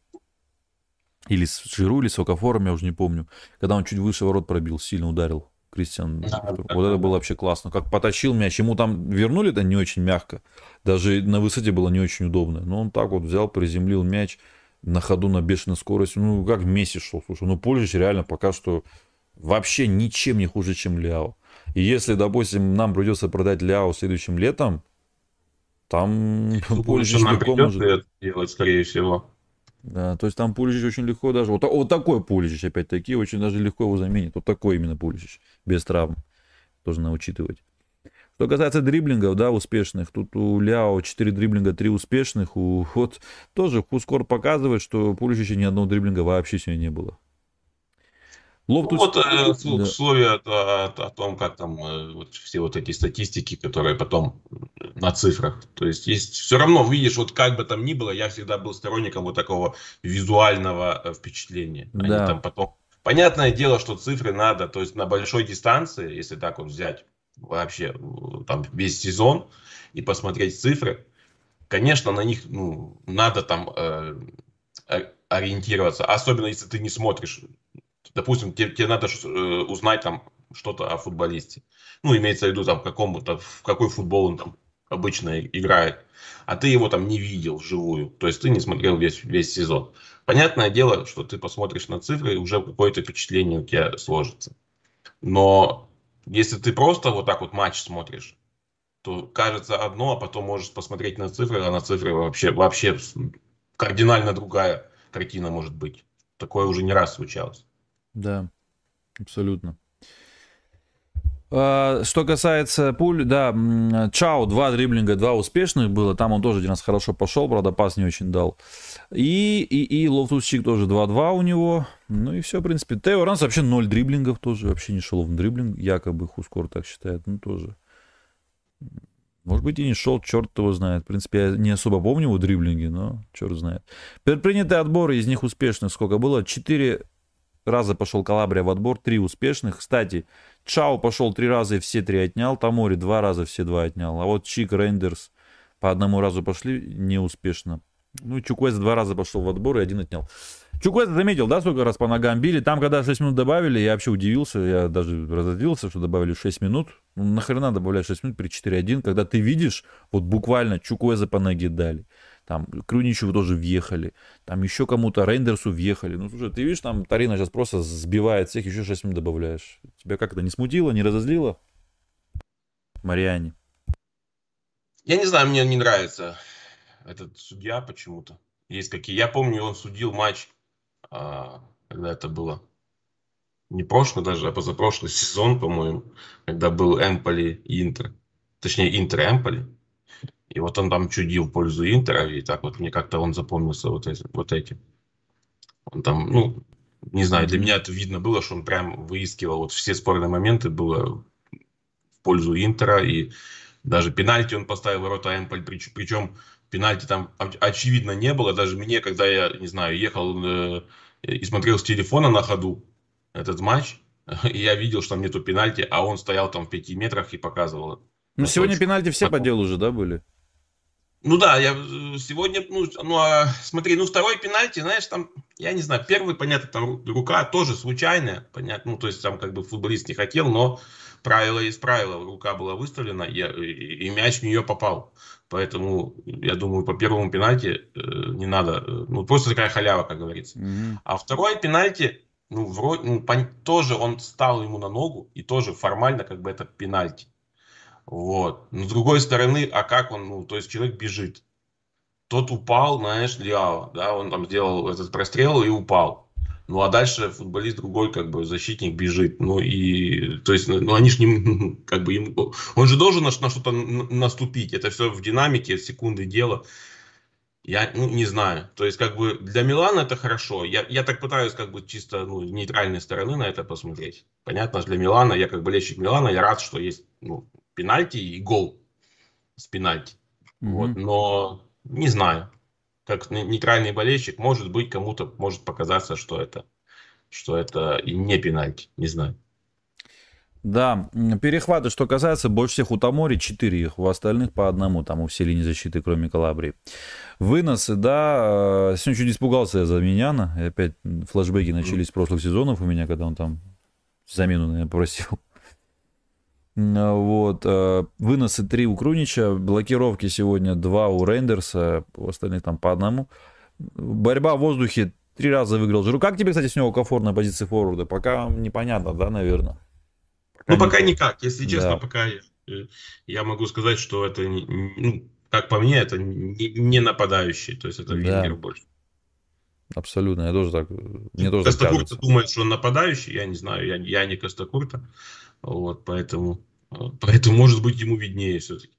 Или с Жиру, или с Окафором, я уже не помню. Когда он чуть выше ворот пробил, сильно ударил. Кристиан. Да, вот да, это было вообще классно. Как потащил мяч. Ему там вернули это не очень мягко. Даже на высоте было не очень удобно. Но он так вот взял, приземлил мяч на ходу на бешеной скорости. Ну, как Месси шел, слушай. Ну, Польшич реально пока что вообще ничем не хуже, чем Ляо. И если, допустим, нам придется продать Ляо следующим летом, Там Пуличич <laughs> легко может... это делать, скорее всего. Да, то есть там Пуличич очень легко даже... Вот, вот такой Пуличич, опять-таки, очень даже легко его заменит. Вот такой именно Пуличич, без травм. Тоже надо учитывать. Что касается дриблингов, да, успешных, тут у Ляо 4 дриблинга, 3 успешных. У, вот тоже WhoScored показывает, что Пуличича ни одного дриблинга вообще сегодня не было. Лофтус... Ну, вот э, да. условия о, о, о том, как там э, вот все вот эти статистики, которые потом на цифрах. То есть, есть все равно, видишь, вот как бы там ни было, я всегда был сторонником вот такого визуального э, впечатления. Да. Они там потом... Понятное дело, что цифры надо, то есть на большой дистанции, если так вот взять вообще там весь сезон и посмотреть цифры, конечно, на них ну, надо там э, ориентироваться, особенно если ты не смотришь допустим, тебе, тебе надо э, узнать там что-то о футболисте. Ну, имеется в виду, там, какому-то, в какой футбол он там обычно играет. А ты его там не видел вживую. То есть ты не смотрел весь, весь сезон. Понятное дело, что ты посмотришь на цифры, и уже какое-то впечатление у тебя сложится. Но если ты просто вот так вот матч смотришь, то кажется одно, а потом можешь посмотреть на цифры, а на цифры вообще, вообще кардинально другая картина может быть. Такое уже не раз случалось. Да, абсолютно. А, что касается пуль, да, Чао, два дриблинга, два успешных было. Там он тоже один раз хорошо пошел, правда, пас не очень дал. И, и, и Лофтусчик тоже 2-2 у него. Ну и все, в принципе. Тео Ранс вообще 0 дриблингов тоже, вообще не шел в дриблинг. Якобы Хускор так считает, ну тоже. Может быть и не шел, черт его знает. В принципе, я не особо помню его дриблинги, но черт знает. Предпринятые отборы, из них успешных сколько было? 4 раза пошел Калабрия в отбор, три успешных. Кстати, Чао пошел три раза и все три отнял. Тамори два раза все два отнял. А вот Чик, Рейндерс по одному разу пошли неуспешно. Ну, Чуквест два раза пошел в отбор и один отнял. Чуквест заметил, да, сколько раз по ногам били. Там, когда 6 минут добавили, я вообще удивился. Я даже разозлился, что добавили 6 минут. Ну, нахрена добавлять 6 минут при 4-1, когда ты видишь, вот буквально Чуквеза по ноге дали там Круничеву тоже въехали, там еще кому-то, Рейндерсу въехали. Ну, слушай, ты видишь, там Тарина сейчас просто сбивает всех, еще 6 минут добавляешь. Тебя как то не смутило, не разозлило? Мариане. Я не знаю, мне не нравится этот судья почему-то. Есть какие. Я помню, он судил матч, а, когда это было не прошлый даже, а позапрошлый сезон, по-моему, когда был Эмполи и Интер. Точнее, Интер Эмполи. И вот он там чудил в пользу Интера, и так вот мне как-то он запомнился вот, эти, вот этим. Он там, ну, не знаю, для меня это видно было, что он прям выискивал вот все спорные моменты было в пользу Интера, и даже пенальти он поставил ворота Эмполь, причем пенальти там очевидно не было, даже мне, когда я, не знаю, ехал э, и смотрел с телефона на ходу этот матч, <laughs> я видел, что там нету пенальти, а он стоял там в пяти метрах и показывал. Ну, сегодня пенальти все по делу уже, да, были? Ну да, я э, сегодня, ну, ну а, смотри, ну второй пенальти, знаешь, там, я не знаю, первый, понятно, там рука тоже случайная, понятно, ну то есть там как бы футболист не хотел, но правило есть правило, рука была выставлена, и, и, и мяч в нее попал. Поэтому, я думаю, по первому пенальти э, не надо, э, ну просто такая халява, как говорится. Mm-hmm. А второй пенальти, ну вроде, ну, тоже он стал ему на ногу, и тоже формально как бы это пенальти. Вот. Но с другой стороны, а как он, ну, то есть человек бежит. Тот упал, знаешь, Лиао, да, он там сделал этот прострел и упал. Ну, а дальше футболист другой, как бы, защитник бежит. Ну, и, то есть, ну, они же не, <laughs> как бы, им, он же должен на, на что-то наступить. Это все в динамике, секунды дела. Я, ну, не знаю. То есть, как бы, для Милана это хорошо. Я, я так пытаюсь, как бы, чисто, ну, нейтральной стороны на это посмотреть. Понятно, для Милана, я как болельщик Милана, я рад, что есть, ну, пенальти и гол с пенальти. Mm-hmm. Вот, но не знаю. Как нейтральный болельщик, может быть, кому-то может показаться, что это, что это и не пенальти. Не знаю. Да, перехваты, что касается, больше всех у Тамори 4 их, у остальных по одному, там у все линии защиты, кроме Калабрии. Выносы, да, э, сегодня чуть испугался я за Миняна, опять флешбеки начались с прошлых сезонов у меня, когда он там замену, наверное, просил. Вот. Э, выносы 3 у Крунича, блокировки сегодня 2 у Рейндерса, у остальных там по одному. Борьба в воздухе три раза выиграл Жиру. Как тебе, кстати, с него комфорт на позиции форварда? Пока непонятно, да, наверное? Пока ну, пока никак. Если честно, да. пока я, э, я могу сказать, что это ну, как по мне, это не, не нападающий, то есть это да. Вингер больше. Абсолютно, я тоже так, мне тоже Костокурта думает, что он нападающий, я не знаю, я, я не Костокурта, вот, поэтому, поэтому, может быть, ему виднее все-таки.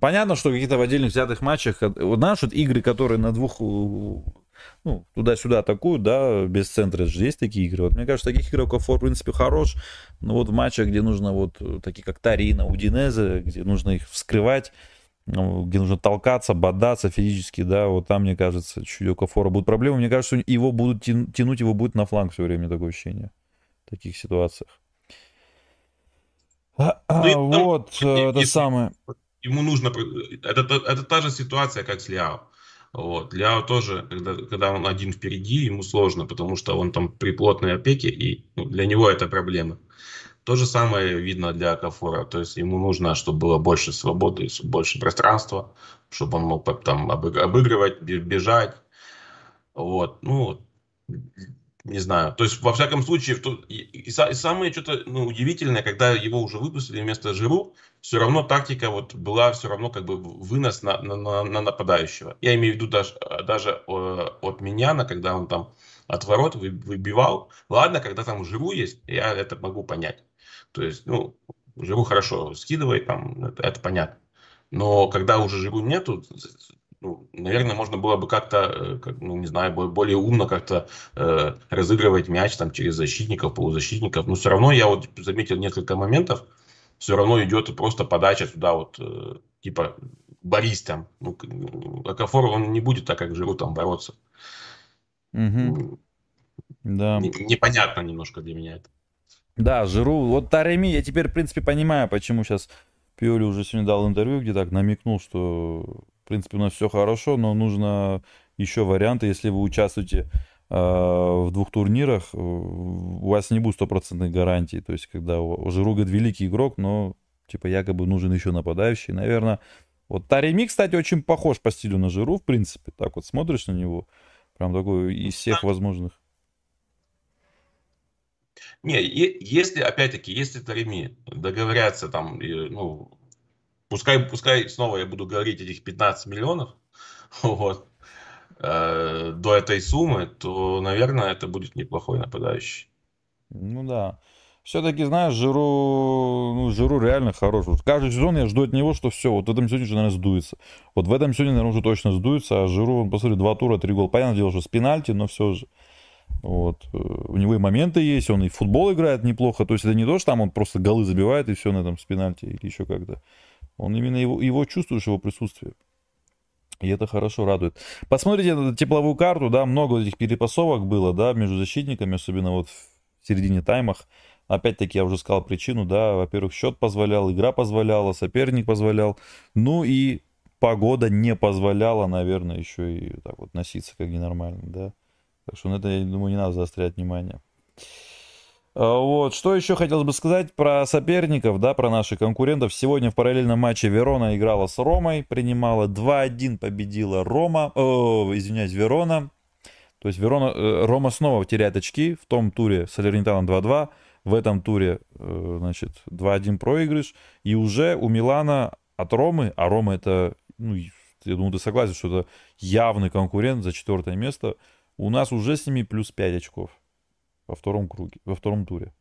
Понятно, что какие-то в отдельных взятых матчах, знаешь, вот игры, которые на двух, ну, туда-сюда атакуют, да, без центра же есть такие игры. Вот мне кажется, таких игроков, в принципе, хорош, но вот в матчах, где нужно вот такие, как Тарина, Удинезе, где нужно их вскрывать, ну, где нужно толкаться, бодаться физически, да, вот там, мне кажется, чуть у Кафора будут проблемы. Мне кажется, его будут тянуть, его будет на фланг все время, такое ощущение в таких ситуациях. А, а, ну, вот, там, э, это самое. Ему нужно... Это, это та же ситуация, как с Ляо. Вот. Ляо тоже, когда, когда он один впереди, ему сложно, потому что он там при плотной опеке, и ну, для него это проблема. То же самое видно для Акафора. То есть ему нужно, чтобы было больше свободы, больше пространства, чтобы он мог там обыгрывать, бежать. Вот. Ну, не знаю. То есть, во всяком случае, и, и, и самое что-то ну, удивительное, когда его уже выпустили вместо Жиру, все равно тактика вот была все равно как бы вынос на, на, на нападающего. Я имею в виду даже, даже э, от Миньяна, когда он там от ворот выбивал. Ладно, когда там Жиру есть, я это могу понять. То есть, ну, Жиру хорошо скидывает, там, это, это понятно. Но когда уже Жиру нету, ну, наверное, можно было бы как-то, э, как, ну, не знаю, более умно как-то э, разыгрывать мяч там через защитников, полузащитников. Но все равно я вот заметил несколько моментов, все равно идет просто подача туда вот, э, типа, борись там. Ну, Акафор, он не будет так, как Жиру там бороться. Угу. Да. Непонятно немножко для меня это. Да, Жиру. Вот Тареми, я теперь, в принципе, понимаю, почему сейчас Пиоли уже сегодня дал интервью, где так намекнул, что, в принципе, у нас все хорошо, но нужно еще варианты, если вы участвуете э, в двух турнирах, э, у вас не будет стопроцентной гарантии. То есть, когда у Жиру, говорит, великий игрок, но, типа, якобы нужен еще нападающий. Наверное, вот Тареми, кстати, очень похож по стилю на Жиру, в принципе. Так вот смотришь на него, прям такой из всех возможных. Не, если, опять-таки, если Тареми договорятся там, ну, пускай, пускай снова я буду говорить этих 15 миллионов, <laughs> вот, э, до этой суммы, то, наверное, это будет неплохой нападающий. Ну да. Все-таки, знаешь, Жиру, ну, Жиру реально хорош. Вот каждый сезон я жду от него, что все, вот в этом сезоне уже, наверное, сдуется. Вот в этом сезоне, наверное, уже точно сдуется, а Жиру, он, посмотри, два тура, три гола. Понятное дело, что с пенальти, но все же. Вот. Э, у него и моменты есть, он и в футбол играет неплохо. То есть это не то, что там он просто голы забивает и все на этом с пенальти или еще как-то. Он именно его, его чувствуешь, его присутствие. И это хорошо радует. Посмотрите на тепловую карту, да, много этих перепасовок было, да, между защитниками, особенно вот в середине таймах. Опять-таки, я уже сказал причину, да, во-первых, счет позволял, игра позволяла, соперник позволял, ну и погода не позволяла, наверное, еще и так вот носиться как ненормально, да. Так что на это, я думаю, не надо заострять внимание. А, вот, что еще хотелось бы сказать про соперников, да, про наших конкурентов. Сегодня в параллельном матче Верона играла с Ромой, принимала 2-1, победила Рома, о, извиняюсь, Верона. То есть Верона, э, Рома снова теряет очки, в том туре с Алернитаном 2-2, в этом туре, э, значит, 2-1 проигрыш. И уже у Милана от Ромы, а Рома это, ну, я думаю, ты согласен, что это явный конкурент за четвертое место – у нас уже с ними плюс 5 очков во втором круге, во втором туре.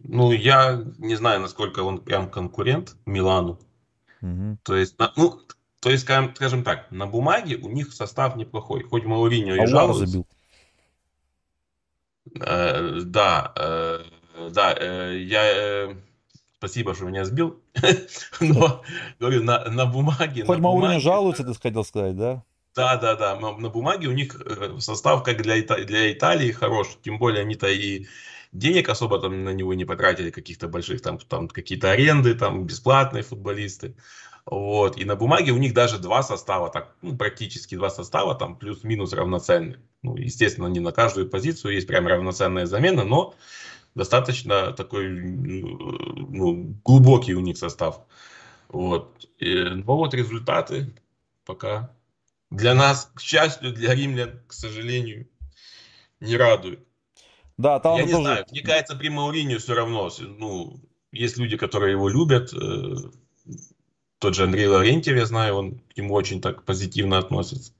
Ну, я не знаю, насколько он прям конкурент Милану. Угу. То есть, ну, то есть, скажем, скажем так, на бумаге у них состав неплохой. Хоть Мауриньо и а жалуется. забил. Э, да, э, да, э, я... Э, спасибо, что меня сбил. <laughs> Но, говорю, на, на бумаге... Хоть Мауриньо жалуется, ты хотел сказать, да? Да, да, да. На бумаге у них э, состав как для, Ита- для Италии хорош. Тем более они-то и денег особо там на него не потратили, каких-то больших, там, там какие-то аренды, там бесплатные футболисты. Вот. И на бумаге у них даже два состава, так, ну, практически два состава, там плюс-минус равноценные. Ну, естественно, не на каждую позицию есть прям равноценная замена, но достаточно такой ну, глубокий у них состав. Вот. И, ну вот результаты пока для нас, к счастью, для римлян, к сожалению, не радует. Да, там Я не тоже... знаю, мне кажется, при Мауринio все равно, ну, есть люди, которые его любят, э, тот же Андрей Лаврентьев, я знаю, он к нему очень так позитивно относится.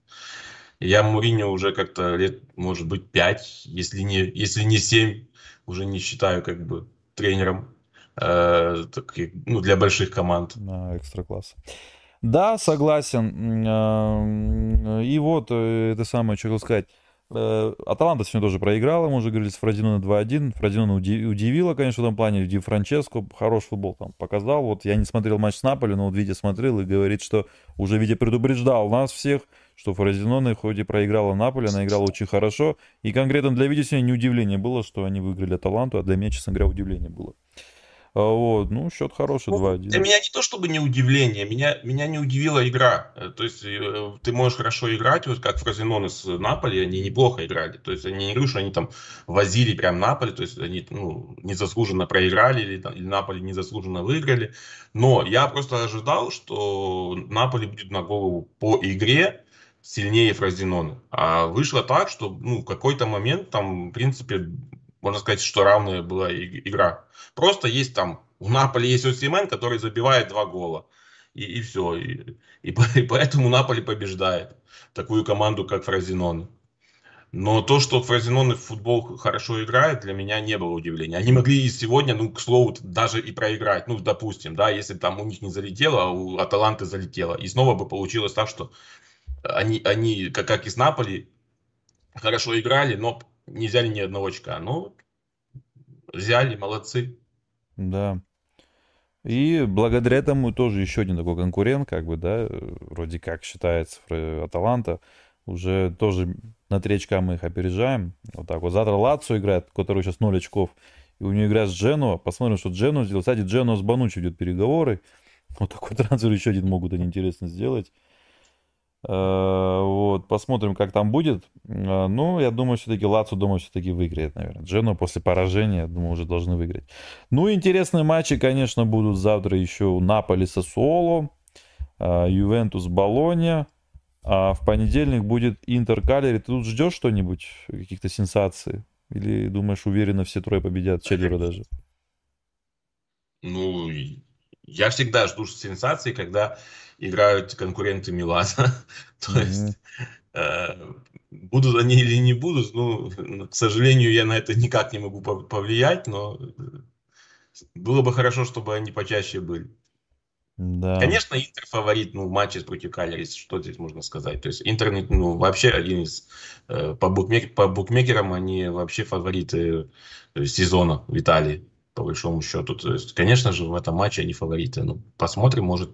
Я Муриню уже как-то лет, может быть, пять, если не, если не семь, уже не считаю как бы тренером э, так, ну, для больших команд. Да, экстра класс. Да, согласен. Э, и вот, э, это самое, что хотел сказать. Э, Аталанта сегодня тоже проиграла, мы уже говорили, с Фродино 2-1. Фродино удивила, конечно, в этом плане. Ди Франческо хороший футбол там показал. Вот я не смотрел матч с Наполи, но вот Витя смотрел и говорит, что уже Витя предупреждал нас всех, что Фродиноне хоть и проиграла Наполи, она играла очень хорошо. И конкретно для Витя сегодня не удивление было, что они выиграли Аталанту, а для меня, честно говоря, удивление было. А, вот, ну, счет хороший, ну, 2-1. Для меня не то чтобы не удивление, меня, меня не удивила игра. Э, то есть э, ты можешь хорошо играть, вот как Фразенон с Наполи, они неплохо играли. То есть они не говорю, что они там возили прям Наполи, то есть они ну, незаслуженно проиграли или, там, или Наполи незаслуженно выиграли. Но я просто ожидал, что Наполи будет на голову по игре сильнее Фразенона. А вышло так, что ну, в какой-то момент там, в принципе, можно сказать, что равная была игра. Просто есть там, у Наполи есть Осимен, который забивает два гола. И, и все. И, и, и поэтому Наполи побеждает такую команду, как Фразенон. Но то, что Фразенон в футбол хорошо играет, для меня не было удивления. Они могли и сегодня, ну, к слову, даже и проиграть. Ну, допустим, да, если там у них не залетело, а у Аталанты залетело. И снова бы получилось так, что они, они как, как и с Наполи, хорошо играли, но не взяли ни одного очка. Ну, взяли, молодцы. Да. И благодаря этому тоже еще один такой конкурент, как бы, да, вроде как считается Аталанта, уже тоже на три очка мы их опережаем. Вот так вот. Завтра Лацо играет, который сейчас 0 очков. И у него игра с Джену. Посмотрим, что Джену сделал. Кстати, Джену с Банучи идет переговоры. Вот такой <laughs> трансфер еще один могут они интересно сделать. Э, вот, посмотрим, как там будет. Э, ну, я думаю, все-таки Лацу, думаю, все-таки выиграет, наверное. Джену после поражения, думаю, уже должны выиграть. Ну, интересные матчи, конечно, будут завтра еще Наполи со Соло, э, Ювентус Болония. А в понедельник будет Интер Калери. Ты тут ждешь что-нибудь, каких-то сенсаций? Или думаешь, уверенно все трое победят, четверо даже? Ну, я всегда жду сенсации, когда играют конкуренты Милана. <laughs> То есть э, будут они или не будут, ну, к сожалению, я на это никак не могу повлиять, но было бы хорошо, чтобы они почаще были. Да. Конечно, Интер фаворит ну, в матче против Калерис, что здесь можно сказать. То есть Интер ну, вообще один из э, по, букмек, по букмекерам они вообще фавориты э, сезона в Италии, по большому счету. То есть, конечно же, в этом матче они фавориты. Ну, посмотрим, может,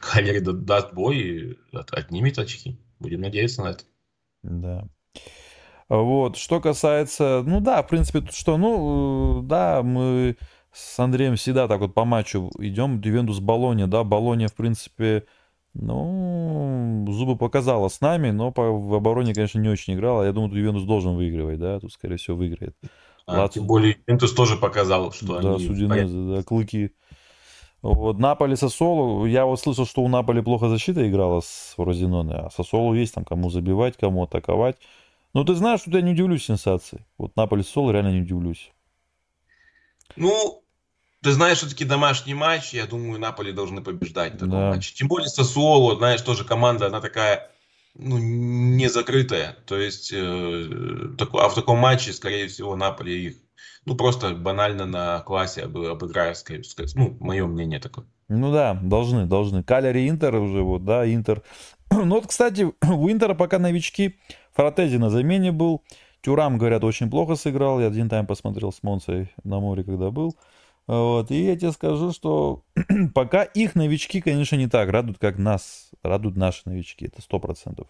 Калери даст бой и отнимет очки. Будем надеяться на это. Да. Вот, что касается, ну да, в принципе, тут что, ну, да, мы с Андреем всегда так вот по матчу идем, Ювентус Болония, да, Болония, в принципе, ну, зубы показала с нами, но по, в обороне, конечно, не очень играла. Я думаю, Ювентус должен выигрывать, да, тут, скорее всего, выиграет. А, Лацо... Тем более, Ювентус тоже показал, что да, они... Судинезы, да, клыки вот Наполи Сосолу, я вот слышал, что у Наполи плохо защита играла с Розиноне, а Сосолу есть там кому забивать, кому атаковать. Ну, ты знаешь, что я не удивлюсь сенсации. Вот Наполи Сосолу реально не удивлюсь. Ну, ты знаешь, все-таки домашний матч, я думаю, Наполи должны побеждать в таком да. матче. Тем более Сосоло, знаешь, тоже команда, она такая, ну, не закрытая. То есть, э, так, а в таком матче, скорее всего, Наполи их ну, просто банально на классе об, обыграю, скорее сказать. Ну, мое мнение такое. Ну да, должны, должны. Калери Интер уже вот, да, Интер. <clears throat> ну вот, кстати, <clears throat> у Интера пока новички. Фратези на замене был. Тюрам, говорят, очень плохо сыграл. Я один тайм посмотрел с Монцей на море, когда был. Вот. И я тебе скажу, что <clears throat> пока их новички, конечно, не так радуют, как нас. Радуют наши новички. Это сто процентов.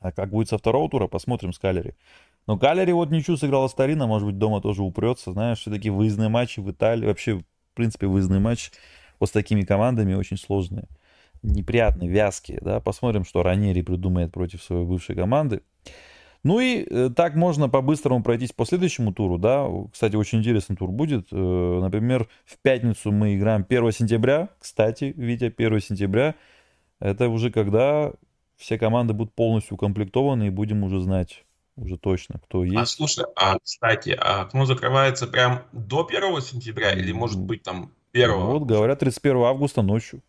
А как будет со второго тура, посмотрим с Калери. Но Калери вот ничего сыграла старина, может быть, дома тоже упрется. Знаешь, все-таки выездные матчи в Италии, вообще, в принципе, выездные матчи вот с такими командами очень сложные. Неприятные, вязкие, да. Посмотрим, что Ранери придумает против своей бывшей команды. Ну и э, так можно по-быстрому пройтись по следующему туру, да. Кстати, очень интересный тур будет. Э, например, в пятницу мы играем 1 сентября. Кстати, Витя, 1 сентября. Это уже когда все команды будут полностью укомплектованы и будем уже знать уже точно, кто а, есть. А слушай, а кстати, а окно закрывается прям до 1 сентября или может быть там 1? Вот говорят 31 августа ночью.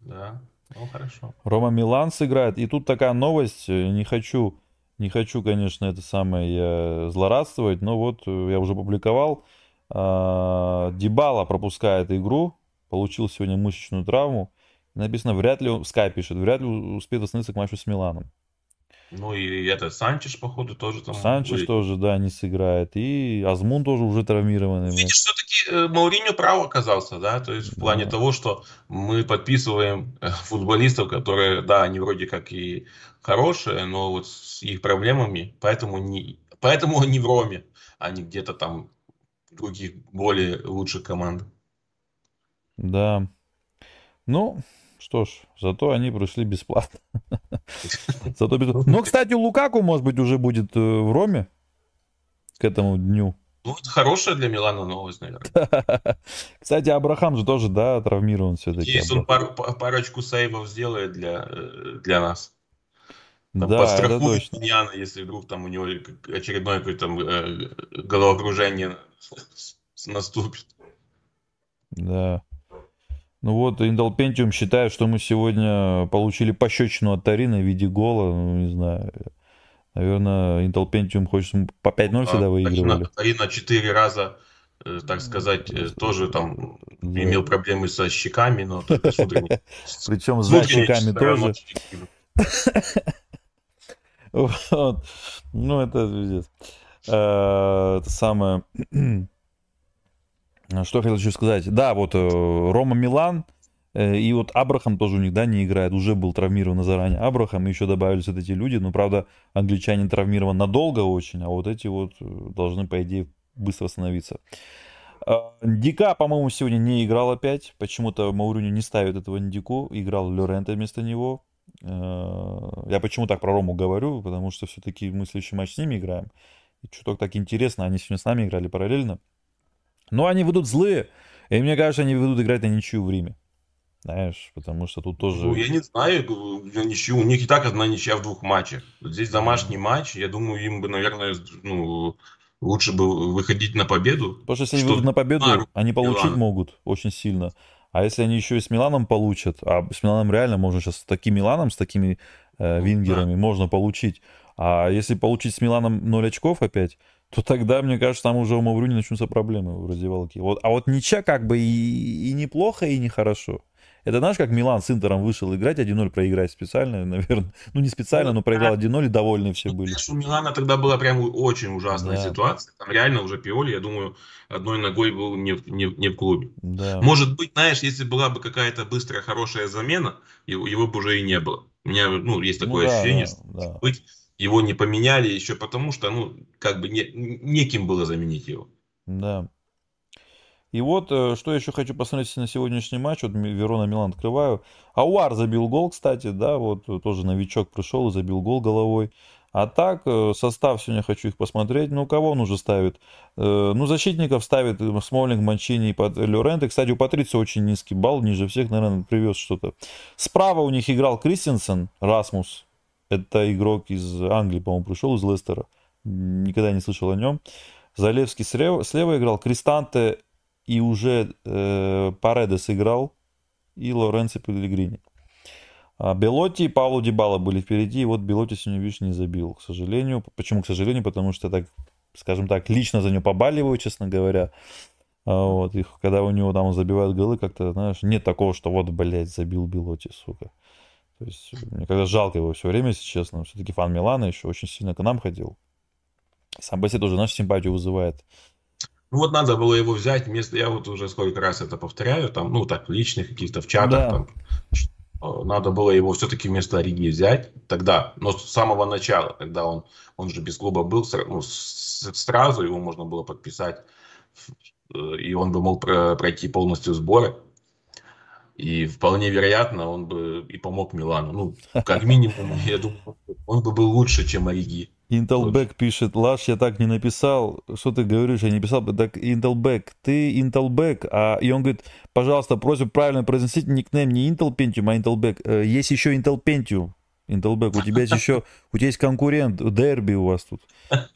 Да, ну хорошо. Рома Милан сыграет. И тут такая новость, э, не хочу, не хочу, конечно, это самое я злорадствовать, но вот э, я уже публиковал. А, Дибала пропускает игру, получил сегодня мышечную травму. Написано, вряд ли, Скай пишет, вряд ли успеет восстановиться к матчу с Миланом. Ну и это Санчеш, походу, тоже там Санчеш будет. тоже, да, не сыграет. И Азмун тоже уже травмированный. Видишь, все-таки э, Мауриньо прав оказался, да, то есть в плане Да. того, что мы подписываем э, футболистов, которые, да, они вроде как и хорошие, но вот с их проблемами, поэтому, не, поэтому они в Роме, а не где-то там других более лучших командах. Да. Ну, что ж, зато они пришли бесплатно. <laughs> Зато без... Ну, кстати, Лукаку, может быть, уже будет э, в Роме к этому дню. Ну, это хорошая для Милана новость, наверное. <laughs> Кстати, Абрахам же тоже, да, травмирован все-таки. Если он пару- па- парочку сейвов сделает для, э, для нас. Там, Да, это подстрахует точно. Яна, если вдруг там у него очередное какое-то там, э, головокружение наступит. Да. Ну вот, Intel Pentium считает, что мы сегодня получили пощечину от Тарина в виде гола. Ну, не знаю. Наверное, Intel Pentium хочет по 5-0 всегда А, выигрывали. Тарина четыре раза, э, так сказать, э, тоже там Да. имел проблемы со щеками, но Причем защиками стороны. тоже. <laughs> Вот. Ну, это. Э, Это самое... <clears throat> Что я хотел еще сказать? Да, вот э, Рома Милан э, и вот Абрахам тоже у них, да, не играет. Уже был травмирован заранее Абрахам, еще добавились вот эти люди. Ну, правда, англичанин травмирован надолго очень, а вот эти вот э, должны, по идее, быстро восстановиться. Э, Дика, по-моему, сегодня не играл опять. Почему-то Мауриню не ставит этого Дику. Играл Лоренто вместо него. Э, Я почему так про Рому говорю? Потому что все-таки мы следующий матч с ними играем. И чуток так интересно. Они сегодня с нами играли параллельно. Но они ведут злые. И мне кажется, они ведут играть на ничью в Риме. Знаешь, потому что тут тоже... Ну, я не знаю, ничью. У них и так одна ничья в двух матчах. Вот Здесь домашний матч. Я думаю, им бы, наверное, ну, лучше бы выходить на победу. Потому что если они выйдут на победу, А, они получить Милан. могут очень сильно. А если они еще и с Миланом получат, а с Миланом реально можно сейчас с таким Миланом, с такими э, Ну, вингерами можно получить. А если получить с Миланом 0 очков опять, то тогда, мне кажется, там уже у Мавруни начнутся проблемы в раздевалке. Вот, а вот ничья как бы и, и неплохо, и нехорошо. Это знаешь, как Милан с Интером вышел играть, 1-0 проиграть специально, <laughs> наверное. Ну, не специально, но проиграл 1-0, и довольны все Ну, были. Знаешь, у Милана тогда была прям очень ужасная Да. ситуация. Там реально уже Пиоли, я думаю, одной ногой был не, не, не в клубе. Да. Может быть, знаешь, если была бы какая-то быстрая, хорошая замена, его, его бы уже и не было. У меня, ну, есть Ну такое да, ощущение, да, что, да. быть, его не поменяли еще потому, что, ну, как бы не, неким было заменить его. Да. И вот, э, что еще хочу посмотреть на сегодняшний матч. Вот Ми- Верона Милан открываю. Ауар забил гол, кстати, да, вот э, тоже новичок пришел и забил гол головой. А так, э, состав сегодня хочу их посмотреть. Ну, кого он уже ставит? Ну, защитников ставит Смолинг, Манчини и Лоренте. Кстати, у Патрицио очень низкий балл, ниже всех, наверное, привез что-то. Справа у них играл Кристенсен, Расмус. Это игрок из Англии, по-моему, пришел из Лестера. Никогда не слышал о нем. Залевский слева, слева играл, Кристанте и уже э, Паредес играл, и Лоренцо Пелегрини. А Белотти и Пауло Дибала были впереди, и вот Белотти сегодня, видишь, не забил, к сожалению. Почему, к сожалению? Потому что, так, скажем так, лично за него побаливаю, честно говоря. А Вот, и когда у него там забивают голы, как-то, знаешь, нет такого, что вот, блядь, забил Белотти, сука. То есть, мне когда жалко его все время, если честно. Все-таки фан Милана еще очень сильно к нам ходил. Сам по себе тоже нашу симпатию вызывает. Ну, вот надо было его взять вместо, я вот уже сколько раз это повторяю, там, ну, так, в личных каких-то, в чатах, Да. там, э, надо было его все-таки вместо Ориги взять тогда, но с самого начала, когда он, он же без клуба был, ну, сразу его можно было подписать, э, и он бы мог про- пройти полностью сборы. И вполне вероятно, он бы и помог Милану. Ну, как минимум, я думаю, он бы был лучше, чем Ориги. Intelback пишет, Лаш, я так не написал. Что ты говоришь, я не писал. Так, Intelback, ты Intelback. А, и он говорит, пожалуйста, просьба правильно произносить никнейм не Intel Pentium, а Intelback. Э, Есть еще Intel Pentium. Intelback, у тебя есть еще, у тебя есть конкурент, дерби у вас тут.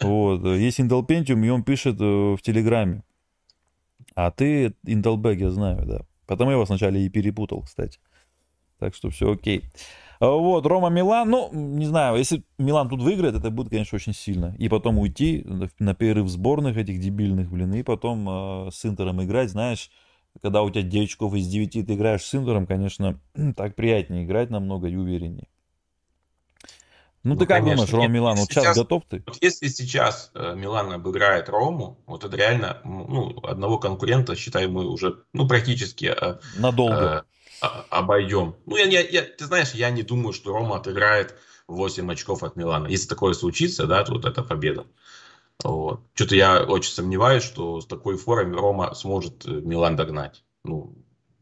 Вот, есть Intel Pentium, и он пишет э, в Телеграме. А ты Intelback, я знаю, да. Потому я вас вначале и перепутал, кстати. Так что все окей. Вот, Рома Милан, ну, не знаю, если Милан тут выиграет, это будет, конечно, очень сильно. И потом уйти на перерыв сборных этих дебильных, блин, и потом э, с Интером играть, знаешь, когда у тебя 9 очков из 9 ты играешь с Интером, конечно, <clears throat> так приятнее играть намного и увереннее. Ну, ну ты как конечно. думаешь, Рома Милан, вот сейчас, сейчас готов ты? Вот если сейчас э, Милан обыграет Рому, вот это реально, ну, одного конкурента, считай, мы уже, ну, практически... Э, Надолго. Э, обойдем. Ну, я, я, я, ты знаешь, я не думаю, что Рома отыграет 8 очков от Милана. Если такое случится, да, то вот это победа. Вот. Что-то я очень сомневаюсь, что с такой формой Рома сможет э, Милан догнать. Ну,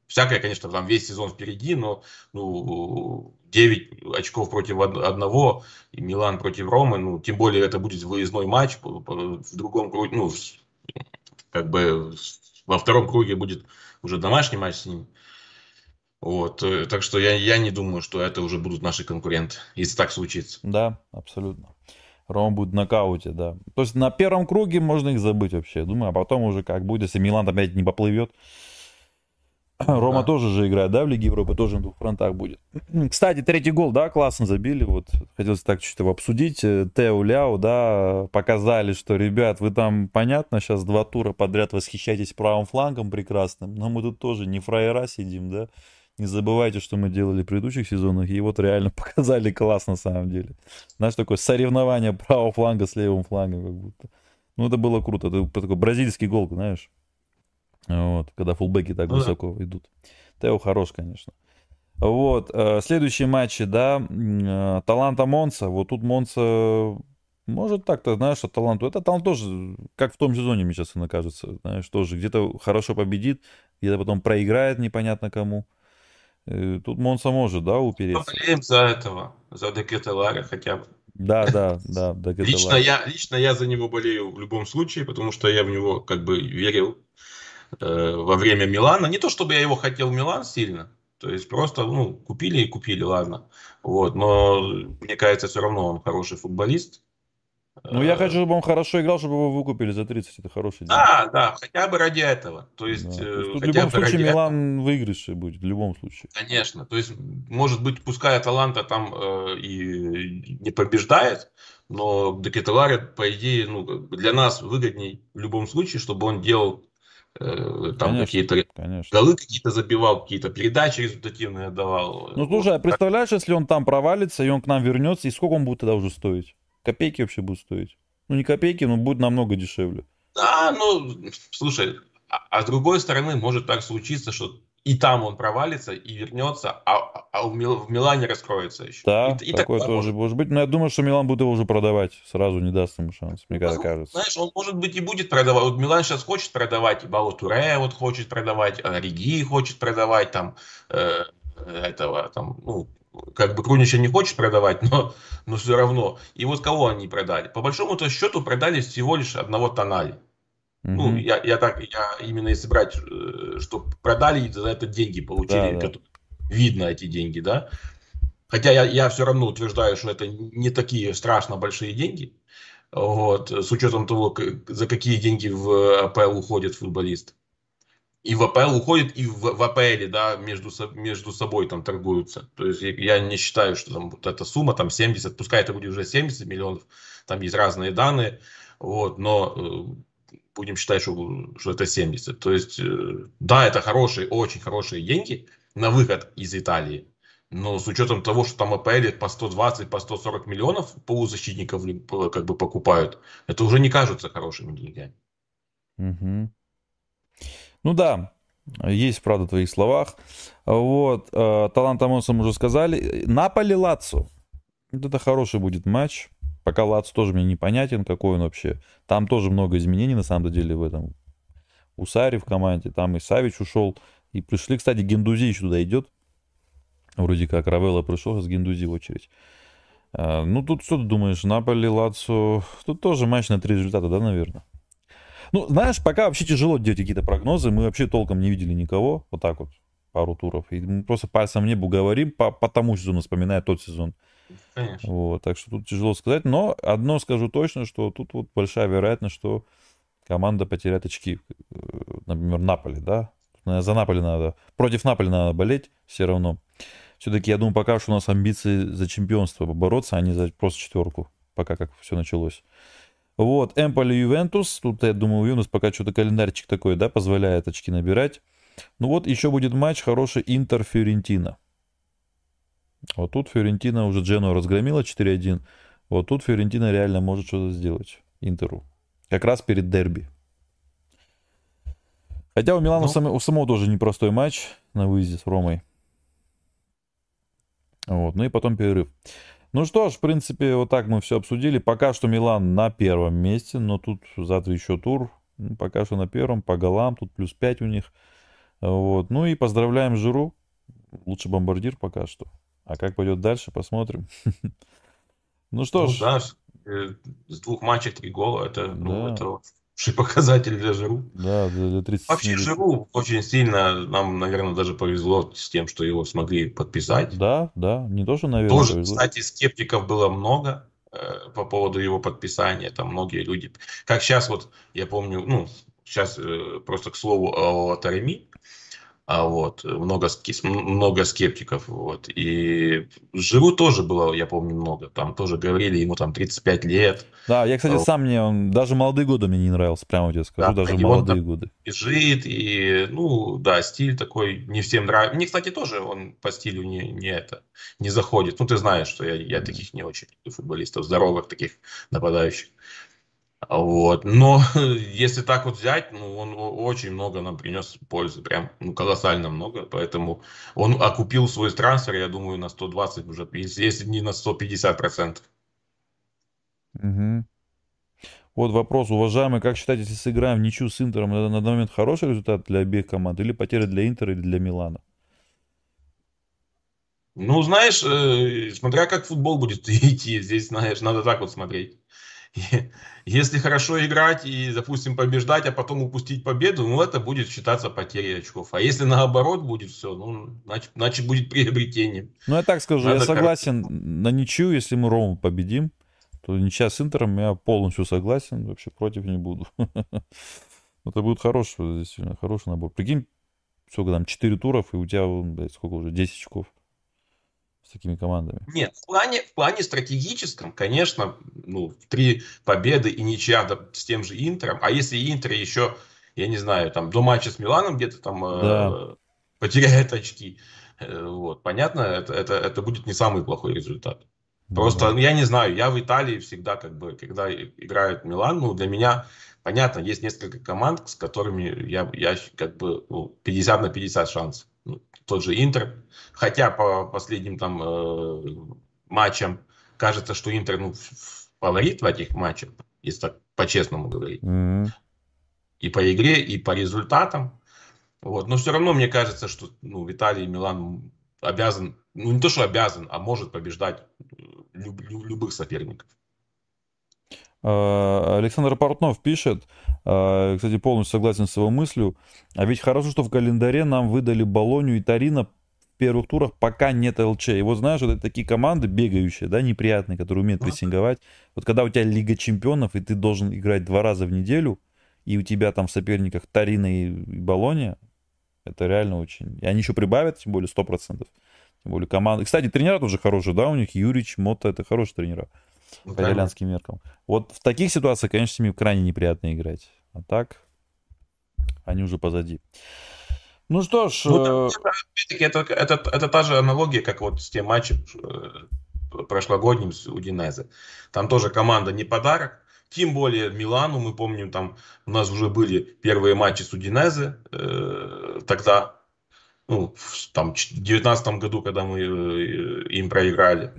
всякое, конечно, там весь сезон впереди, но ну, 9 очков против одного, и Милан против Ромы, ну, тем более это будет выездной матч, в другом круге, ну, как бы во втором круге будет уже домашний матч с ним. Вот, э, так что я, я не думаю, что это уже будут наши конкуренты, если так случится. Да, абсолютно. Рома будет в нокауте, да. То есть на первом круге можно их забыть вообще, думаю, а потом уже как будет, если Милан опять не поплывет. Рома да. тоже же играет, да, в Лиге Европы, тоже на двух фронтах будет. Кстати, третий гол, да, классно забили, вот, хотелось так чуть-чуть его обсудить. Э, Тео Ляо, да, показали, что, ребят, вы там, понятно, сейчас два тура подряд восхищаетесь правым флангом прекрасным, но мы тут тоже не фраера сидим, да, не забывайте, что мы делали в предыдущих сезонах, и вот реально <laughs> показали класс на самом деле. Знаешь, такое соревнование правого фланга с левым флангом как будто. Ну, это было круто. Это такой бразильский гол, знаешь. Вот, когда фулбеки так ну, высоко да. идут. Тео хорош, конечно. Вот, э, следующие матчи, да, э, Таланта Монса. Вот тут Монса может так-то, знаешь, от таланту. Это талант тоже, как в том сезоне, мне сейчас кажется, знаешь, тоже где-то хорошо победит, где-то потом проиграет непонятно кому. Э, тут Монса может, да, упереться. Поболеем за этого, за Декетеларе хотя бы. Да, да, да, <laughs> Декетеларе. Лично я, лично я за него болею в любом случае, потому что я в него как бы верил э, во время Милана. Не то, чтобы я его хотел в Милан сильно, то есть просто, ну, купили и купили, ладно. Вот, но мне кажется, все равно он хороший футболист. Ну, я хочу, чтобы он хорошо играл, чтобы его выкупили за 30. Это хороший день. Да, да, хотя бы ради этого. То есть, да. То есть тут в любом случае Милан этого. выигрышей будет, в любом случае. Конечно. То есть, может быть, пускай Аталанта там э, и не побеждает, но Декетеларе, по идее, ну, для нас выгодней в любом случае, чтобы он делал э, там какие-то голы какие-то забивал, какие-то передачи результативные давал. Ну, слушай, а представляешь, если он там провалится, и он к нам вернется, и сколько он будет тогда уже стоить? Копейки вообще будут стоить. Ну, не копейки, но будет намного дешевле. Да, ну, слушай, а, а с другой стороны, может так случиться, что и там он провалится, и вернется, а, а в, Мил, в Милане раскроется еще. Да, и, и такое тоже может. может быть. Но я думаю, что Милан будет его уже продавать. Сразу не даст ему шанс, мне ну, кажется. Знаешь, он, может быть, и будет продавать. Вот Милан сейчас хочет продавать, и Туре вот хочет продавать, а Риги хочет продавать, там, э, этого, там, ну, как бы Крунича не хочет продавать, но, но все равно. И вот кого они продали? По большому-то счету продали всего лишь одного Тонали. Mm-hmm. Ну, я, я так, я именно если брать, э, что продали и за это деньги получили, да, да. видно эти деньги, да. Хотя я, я все равно утверждаю, что это не такие страшно большие деньги. Вот, с учетом того, за какие деньги в АПЛ уходит футболист и в АПЛ уходит, и в, в АПЛ, да, между, между собой там торгуются. То есть я не считаю, что там вот эта сумма, там 70, пускай это будет уже 70 миллионов, там есть разные данные, вот, но э, будем считать, что, что это 70. То есть, э, да, это хорошие, очень хорошие деньги на выход из Италии, но с учетом того, что там АПЛ по 120, по 140 миллионов полузащитников как бы покупают, это уже не кажутся хорошими деньгами. Угу. Ну да, есть правда в твоих словах. Вот, э, талант Амонса мы уже сказали. Наполи Лацо. Вот это хороший будет матч. Пока Лацо тоже мне непонятен, какой он вообще. Там тоже много изменений на самом деле в этом. У Сари в команде, там и Савич ушел. И пришли, кстати, Гендузи еще туда идет. Вроде как Равелла пришел, с Гендузи в очередь. А, ну, тут что ты думаешь, Наполи, Лацо... Тут тоже матч на три результата, да, наверное? Ну, знаешь, пока вообще тяжело делать какие-то прогнозы. Мы вообще толком не видели никого. Вот так вот, пару туров. И мы просто пальцем в небо говорим по, по тому сезону, вспоминая тот сезон. Конечно. Вот, так что тут тяжело сказать. Но одно скажу точно, что тут вот большая вероятность, что команда потеряет очки. Э, например, Наполи, да? За Наполи надо. Против Наполи надо болеть все равно. Все-таки, я думаю, пока что у нас амбиции за чемпионство побороться, а не за просто четверку, пока как все началось. Вот, Эмполи Ювентус. Тут, я думаю, Юнус пока что-то календарчик такой, да, позволяет очки набирать. Ну вот, еще будет матч хороший Интер-Фиорентина. Вот тут Фиорентина уже Джену разгромила 4-1. Вот тут Фиорентина реально может что-то сделать Интеру. Как раз перед дерби. Хотя у Милана ну, сам, у самого тоже непростой матч на выезде с Ромой. Вот, ну и потом перерыв. Ну что ж, в принципе, вот так мы все обсудили. Пока что Милан на первом месте, но тут завтра еще тур. Ну, пока что на первом, по голам, тут плюс 5 у них. Вот. Ну и поздравляем Жиру. Лучший бомбардир пока что. А как пойдет дальше, посмотрим. <laughs> Ну что ж. да, э, с двух матчей три гола. Это, ну, это хороший <laughs> показатель для Жиру. Да, для 30 Вообще Жиру очень сильно, нам, наверное, даже повезло с тем, что его смогли подписать. Да, да, не то, что, наверное, Тоже, повезло. кстати, скептиков было много э, по поводу его подписания. Там многие люди... Как сейчас вот, я помню, ну, сейчас э, просто к слову о Тареми, а вот, много, много скептиков, вот, и Живу тоже было, я помню, много, там тоже говорили, ему там 35 лет. Да, я, кстати, а, сам мне, он, даже молодые годы мне не нравился, прямо тебе скажу, да, даже молодые годы. Бежит, и, ну, да, стиль такой не всем нравится. Мне, кстати, тоже он по стилю не, не это, не заходит, ну, ты знаешь, что я, я таких не очень футболистов, здоровых таких нападающих. Вот. Но <laughs> если так вот взять, ну, он очень много нам принес пользы, прям ну, колоссально много. Поэтому он окупил свой трансфер, я думаю, на 120 уже, если не на 150 процентов. Угу. Вот вопрос, уважаемый, как считаете, если сыграем в ничью с Интером, это на данный момент хороший результат для обеих команд или потеря для Интера или для Милана? Ну, знаешь, э, смотря как футбол будет <laughs> идти, здесь, знаешь, надо так вот смотреть. <laughs> Если хорошо играть и, допустим, побеждать, а потом упустить победу, ну, это будет считаться потерей очков. А если наоборот будет все, ну, значит, значит будет приобретение. Ну, я так скажу, Надо я согласен как... на ничью, если мы Рому победим, то ничья с Интером, я полностью согласен, вообще против не буду. <laughs> Это будет хороший, действительно, хороший набор. Прикинь, сколько там, 4 туров, и у тебя, блядь, сколько уже, 10 очков с такими командами? Нет, в плане, в плане стратегическом, конечно, ну, три победы и ничья с тем же Интером. А если Интер еще, я не знаю, там до матча с Миланом где-то там э, да. э, потеряет очки, э, вот, понятно, это, это, это будет не самый плохой результат. Просто, да. я не знаю, я в Италии всегда, как бы, когда играет Милан, ну, для меня, понятно, есть несколько команд, с которыми я, я как бы, ну, 50 на 50 шанс. Ну, тот же Интер, хотя по последним там э, матчам кажется, что Интер ну, фаворит в этих матчах, если так по-честному говорить. Mm-hmm. И по игре, и по результатам. Вот. Но все равно мне кажется, что ну, Виталий Милан обязан, ну не то, что обязан, а может побеждать люб, люб, любых соперников. А, Александр Портнов пишет, кстати, полностью согласен с его мыслью, а ведь хорошо, что в календаре нам выдали Болонию и Тарина в первых турах, пока нет ЛЧ. И вот знаешь, вот это такие команды бегающие, да, неприятные, которые умеют прессинговать. Вот когда у тебя Лига Чемпионов, и ты должен играть два раза в неделю, и у тебя там в соперниках Тарина и Болония, это реально очень... И они еще прибавят, тем более 100%. Тем более команды. Кстати, тренера тоже хорошие, да, у них Юрич, Мота, это хорошие тренера ну, по итальянским меркам. Вот в таких ситуациях, конечно, с ними крайне неприятно играть. А так, они уже позади. Ну что ж... Ну, это, это, это, это та же аналогия, как вот с тем матчем э, прошлогодним с Удинезе. Там тоже команда не подарок. Тем более Милану, мы помним, там у нас уже были первые матчи с Удинезе э, тогда, ну, в, там, в 2019 году, когда мы э, им проиграли.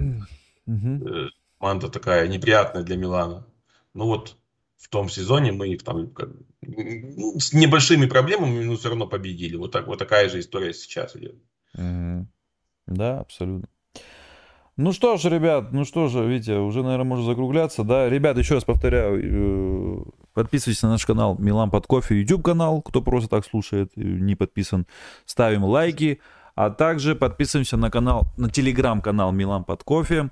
Mm-hmm команда такая неприятная для Милана. Ну вот в том сезоне мы их там как, ну, с небольшими проблемами, но все равно победили. Вот, так, вот такая же история сейчас идет. Угу. Да, абсолютно. Ну что ж, ребят, ну что же, видите, уже, наверное, можно закругляться, да. Ребят, еще раз повторяю, э, подписывайтесь на наш канал Милан под кофе, YouTube канал, кто просто так слушает, не подписан. Ставим лайки, а также подписываемся на канал, на телеграм-канал Милан под кофе.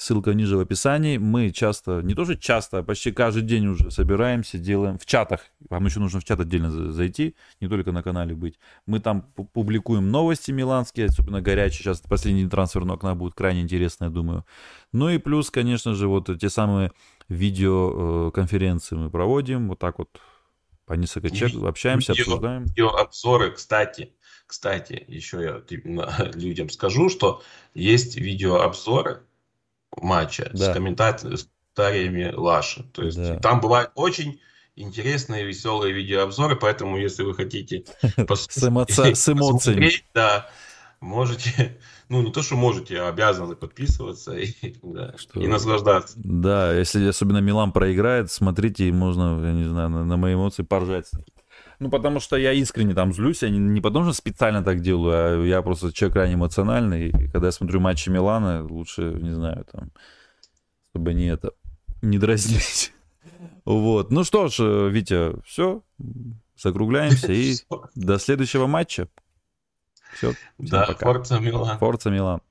Ссылка ниже в описании. Мы часто, не то что часто, а почти каждый день уже собираемся, делаем в чатах. Вам еще нужно в чат отдельно зайти, не только на канале быть. Мы там публикуем новости миланские, особенно горячие. Сейчас последний трансферное окна будет крайне интересно, я думаю. Ну и плюс, конечно же, вот те самые видеоконференции мы проводим. Вот так вот по несколько человек общаемся, видео, обсуждаем. Видеообзоры, кстати. Кстати, еще я <laughs> людям скажу, что есть видеообзоры матча да. с комментариями Лаши. То есть да. там бывают очень интересные, веселые видеообзоры, поэтому если вы хотите <laughs> <laughs> с, эмоциями, да, можете, ну не то, что можете, а обязаны подписываться и, да, что, и наслаждаться. Да, если особенно Милан проиграет, смотрите, и можно, я не знаю, на, на мои эмоции поржать. Ну, потому что я искренне там злюсь, я не, не потому что специально так делаю, а я просто человек крайне эмоциональный, и когда я смотрю матчи Милана, лучше, не знаю, там, чтобы не это, не дразнить. Вот. Ну что ж, Витя, все, закругляемся и <laughs> до следующего матча. Все. Да, пока. Форца Милан. Форца Милан.